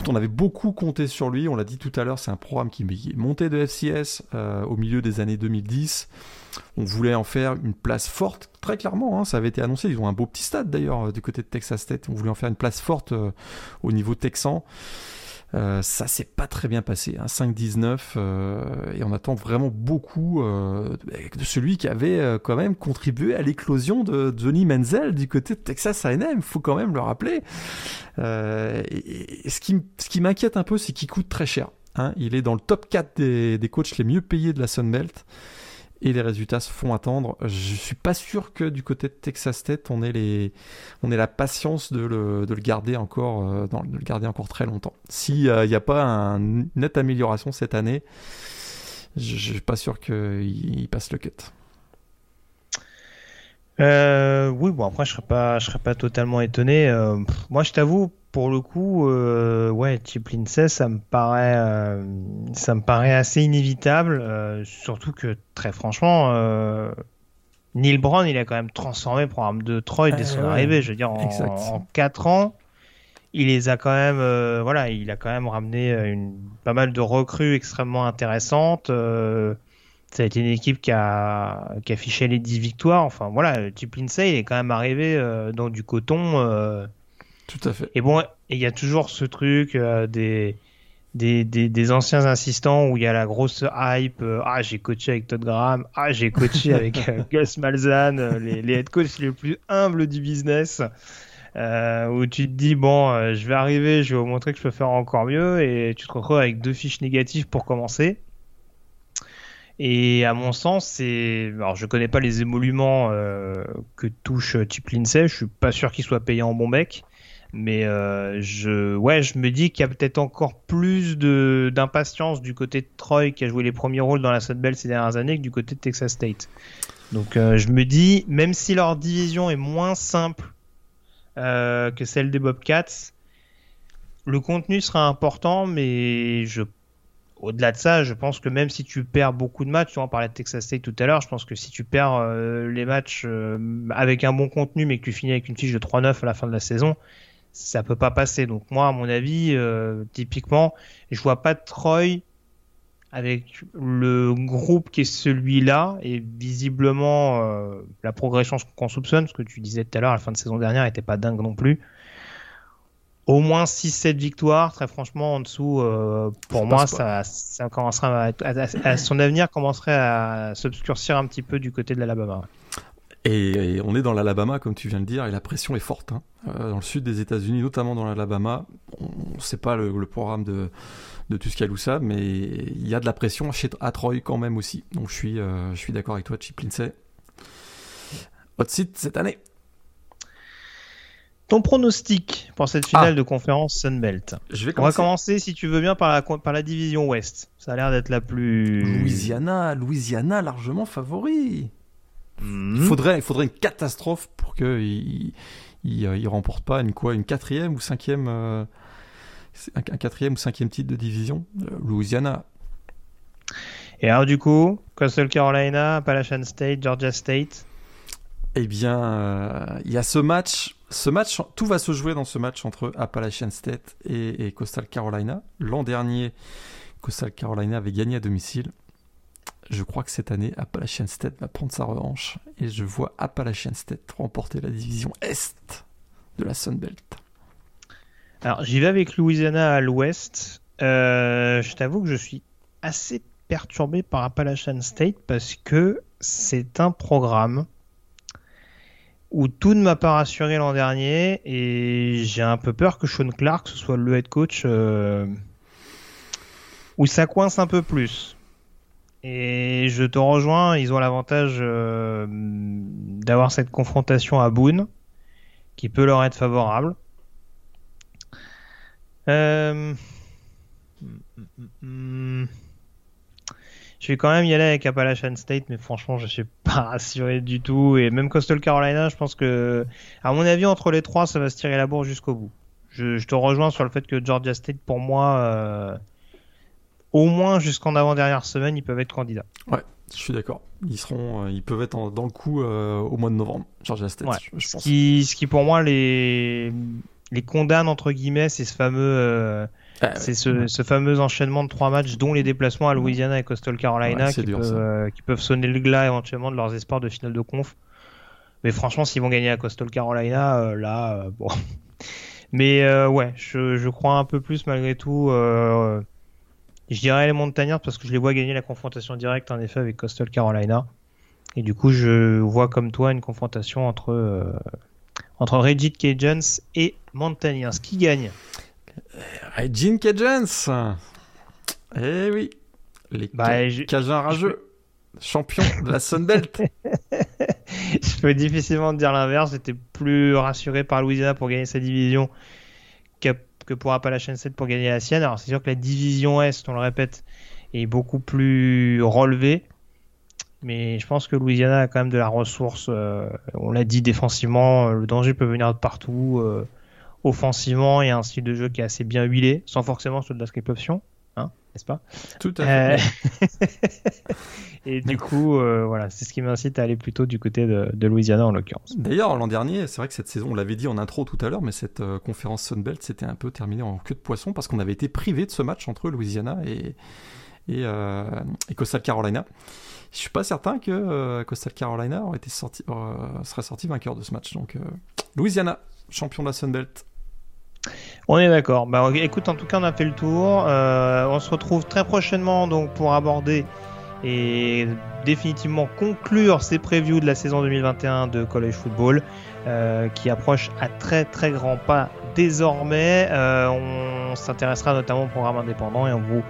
[SPEAKER 2] on avait beaucoup compté sur lui. On l'a dit tout à l'heure, c'est un programme qui est monté de FCS au milieu des années 2010. On voulait en faire une place forte, très clairement. Hein, ça avait été annoncé. Ils ont un beau petit stade d'ailleurs du côté de Texas State. On voulait en faire une place forte au niveau texan. Euh, ça s'est pas très bien passé, hein, 5-19, euh, et on attend vraiment beaucoup euh, de celui qui avait quand même contribué à l'éclosion de Johnny Menzel du côté de Texas A&M, faut quand même le rappeler. Ce qui, m'inquiète un peu, c'est qu'il coûte très cher. Hein. Il est dans le top 4 des, des coachs les mieux payés de la Sunbelt et les résultats se font attendre. Je suis pas sûr que du côté de Texas Tech, on ait les, on ait la patience de le, de le garder encore, euh, de le garder encore très longtemps. S'il n'y a pas une nette amélioration cette année, je, je suis pas sûr qu'il passe le cut.
[SPEAKER 1] Euh, oui, bon après je serais pas, serais pas totalement étonné. Euh, moi, je t'avoue, pour le coup, euh, ouais, Chip Lindsay, ça me paraît, euh, ça me paraît assez inévitable. Euh, surtout que très franchement, Neil Brown, il a quand même transformé le programme de Troy dès son arrivée. Je veux dire, en, en 4 ans, il les a quand même, voilà, il a quand même ramené une, pas mal de recrues extrêmement intéressantes. ça a été une équipe qui a, qui a les 10 victoires. Enfin voilà, Chip Lindsay, il est quand même arrivé dans du coton
[SPEAKER 2] tout à fait.
[SPEAKER 1] Et bon, il y a toujours ce truc euh, des, des, des, anciens assistants où il y a la grosse hype. Euh, ah, j'ai coaché avec Todd Graham. Ah, j'ai coaché avec euh, Gus Malzahn, les, les head coachs les plus humbles du business. où tu te dis bon, je vais arriver, je vais vous montrer que je peux faire encore mieux, et tu te retrouves avec deux fiches négatives pour commencer. Et à mon sens, c'est. Alors, je connais pas les émoluments que touche Chip Lindsay. Je suis pas sûr qu'il soit payé en bon bec. Mais euh, je, ouais, je me dis qu'il y a peut-être encore plus de d'impatience du côté de Troy qui a joué les premiers rôles dans la Bell ces dernières années que du côté de Texas State. Donc euh, je me dis, même si leur division est moins simple euh, que celle des Bobcats, le contenu sera important, mais je au-delà de ça, je pense que même si tu perds beaucoup de matchs, on parlait de Texas State tout à l'heure, je pense que si tu perds les matchs avec un bon contenu, mais que tu finis avec une fiche de 3-9 à la fin de la saison, ça peut pas passer. Donc moi, à mon avis, euh, typiquement, je vois pas Troy avec le groupe qui est celui-là et visiblement euh, la progression qu'on soupçonne, ce que tu disais tout à l'heure, à la fin de saison dernière était pas dingue non plus. Au moins 6-7 victoires, très franchement, en dessous, euh, pour moi, ça, ça commencera à, son avenir commencerait à s'obscurcir un petit peu du côté de l'Alabama.
[SPEAKER 2] Et, on est dans l'Alabama, comme tu viens de dire, et la pression est forte. Hein. Euh, dans le sud des États-Unis, notamment dans l'Alabama, on ne sait pas le, programme de, de Tuscaloosa, mais il y a de la pression chez, à Troy quand même aussi. Donc je suis, euh, je suis d'accord avec toi, Chip Lindsay. Hot site cette année.
[SPEAKER 1] Ton pronostic pour cette finale ah. de conférence Sunbelt?
[SPEAKER 2] Je vais
[SPEAKER 1] On va commencer, si tu veux bien, par la, par la division Ouest. Ça a l'air d'être la plus.
[SPEAKER 2] Louisiana, Louisiana largement favori. Il, faudrait, il faudrait une catastrophe pour qu'il il, il, remporte pas une quoi, une quatrième ou cinquième, euh, un, quatrième ou cinquième titre de division. Euh, Louisiana.
[SPEAKER 1] Et alors du coup, Coastal Carolina, Appalachian State, Georgia State?
[SPEAKER 2] Eh bien, euh, il y a ce match. Ce match, tout va se jouer dans ce match entre Appalachian State et, et Coastal Carolina. L'an dernier, Coastal Carolina avait gagné à domicile je crois que cette année, Appalachian State va prendre sa revanche et je vois Appalachian State remporter la division Est de la Sun Belt.
[SPEAKER 1] Alors, j'y vais avec Louisiana à l'ouest. Euh, je t'avoue que je suis assez perturbé par Appalachian State parce que c'est un programme où tout ne m'a pas rassuré l'an dernier et j'ai un peu peur que Sean Clark ce soit le head coach euh, où ça coince un peu plus. Et je te rejoins, ils ont l'avantage euh, d'avoir cette confrontation à Boone, qui peut leur être favorable. Euh, je vais quand même y aller avec Appalachian State, mais franchement, je suis pas rassuré du tout. Et même Coastal Carolina, je pense que, à mon avis, entre les trois, ça va se tirer la bourre jusqu'au bout. Je, te rejoins sur le fait que Georgia State, pour moi, euh, au moins jusqu'en avant-dernière semaine, ils peuvent être candidats.
[SPEAKER 2] Ouais, je suis d'accord. Ils seront, euh, ils peuvent être dans le coup euh, au mois de novembre, Georgia State, je,
[SPEAKER 1] pense. Ce qui, ce qui pour moi les les condamne entre guillemets, c'est ce fameux
[SPEAKER 2] Ah,
[SPEAKER 1] c'est ce, ce fameux enchaînement de trois matchs, dont les déplacements à Louisiana et Coastal Carolina,
[SPEAKER 2] Ouais,
[SPEAKER 1] qui,
[SPEAKER 2] dur,
[SPEAKER 1] peuvent,
[SPEAKER 2] ça.
[SPEAKER 1] euh, qui peuvent sonner le glas éventuellement de leurs espoirs de finale de conf. Mais franchement, s'ils vont gagner à Coastal Carolina, euh, là, euh, bon. Mais euh, ouais, je, je crois un peu plus malgré tout. Je dirais les Montagnards parce que je les vois gagner la confrontation directe en effet avec Coastal Carolina. Et du coup, je vois comme toi une confrontation entre euh, entre Reggie Cajuns et Montagnards. Qui gagne?
[SPEAKER 2] Regine Cajuns Eh oui Les
[SPEAKER 1] Bah,
[SPEAKER 2] Ca-
[SPEAKER 1] je-
[SPEAKER 2] Cajuns rageux, champions de la Sunbelt.
[SPEAKER 1] Je peux difficilement te dire l'inverse. J'étais plus rassuré par Louisiana pour gagner sa division que, que pour Appalachian 7 pour gagner la sienne. Alors c'est sûr que la division Est, on le répète, est beaucoup plus relevée. Mais je pense que Louisiana a quand même de la ressource. euh, on l'a dit défensivement, euh, le danger peut venir de partout. euh, offensivement, il y a un style de jeu qui est assez bien huilé, sans forcément sur de la script option, hein, n'est-ce pas?
[SPEAKER 2] Tout à fait.
[SPEAKER 1] euh, et du coup, euh, voilà, c'est ce qui m'incite à aller plutôt du côté de, de Louisiana en l'occurrence.
[SPEAKER 2] D'ailleurs, l'an dernier, c'est vrai que cette saison, on l'avait dit en intro tout à l'heure, mais cette euh, conférence Sunbelt s'était un peu terminée en queue de poisson parce qu'on avait été privé de ce match entre Louisiana et, et, euh, et Coastal Carolina. Je suis pas certain que Coastal Carolina aurait été sorti, serait sorti vainqueur de ce match. Donc, Louisiana, champion de la Sunbelt.
[SPEAKER 1] On est d'accord. Bah, écoute, en tout cas, on a fait le tour. On se retrouve très prochainement donc pour aborder et définitivement conclure ces previews de la saison 2021 de College Football euh, qui approche à très très grands pas désormais. Euh, on s'intéressera notamment au programme indépendant et on vous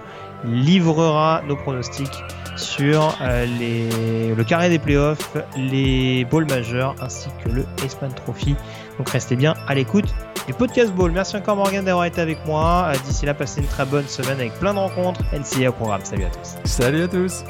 [SPEAKER 1] livrera nos pronostics sur euh, le carré des playoffs, les balls majeurs ainsi que le Iceman Trophy. Donc restez bien à l'écoute du podcast Ball. Merci encore Morgan d'avoir été avec moi. Euh, D'ici là, passez une très bonne semaine avec plein de rencontres. NCA au programme. Salut à tous.
[SPEAKER 2] Salut à tous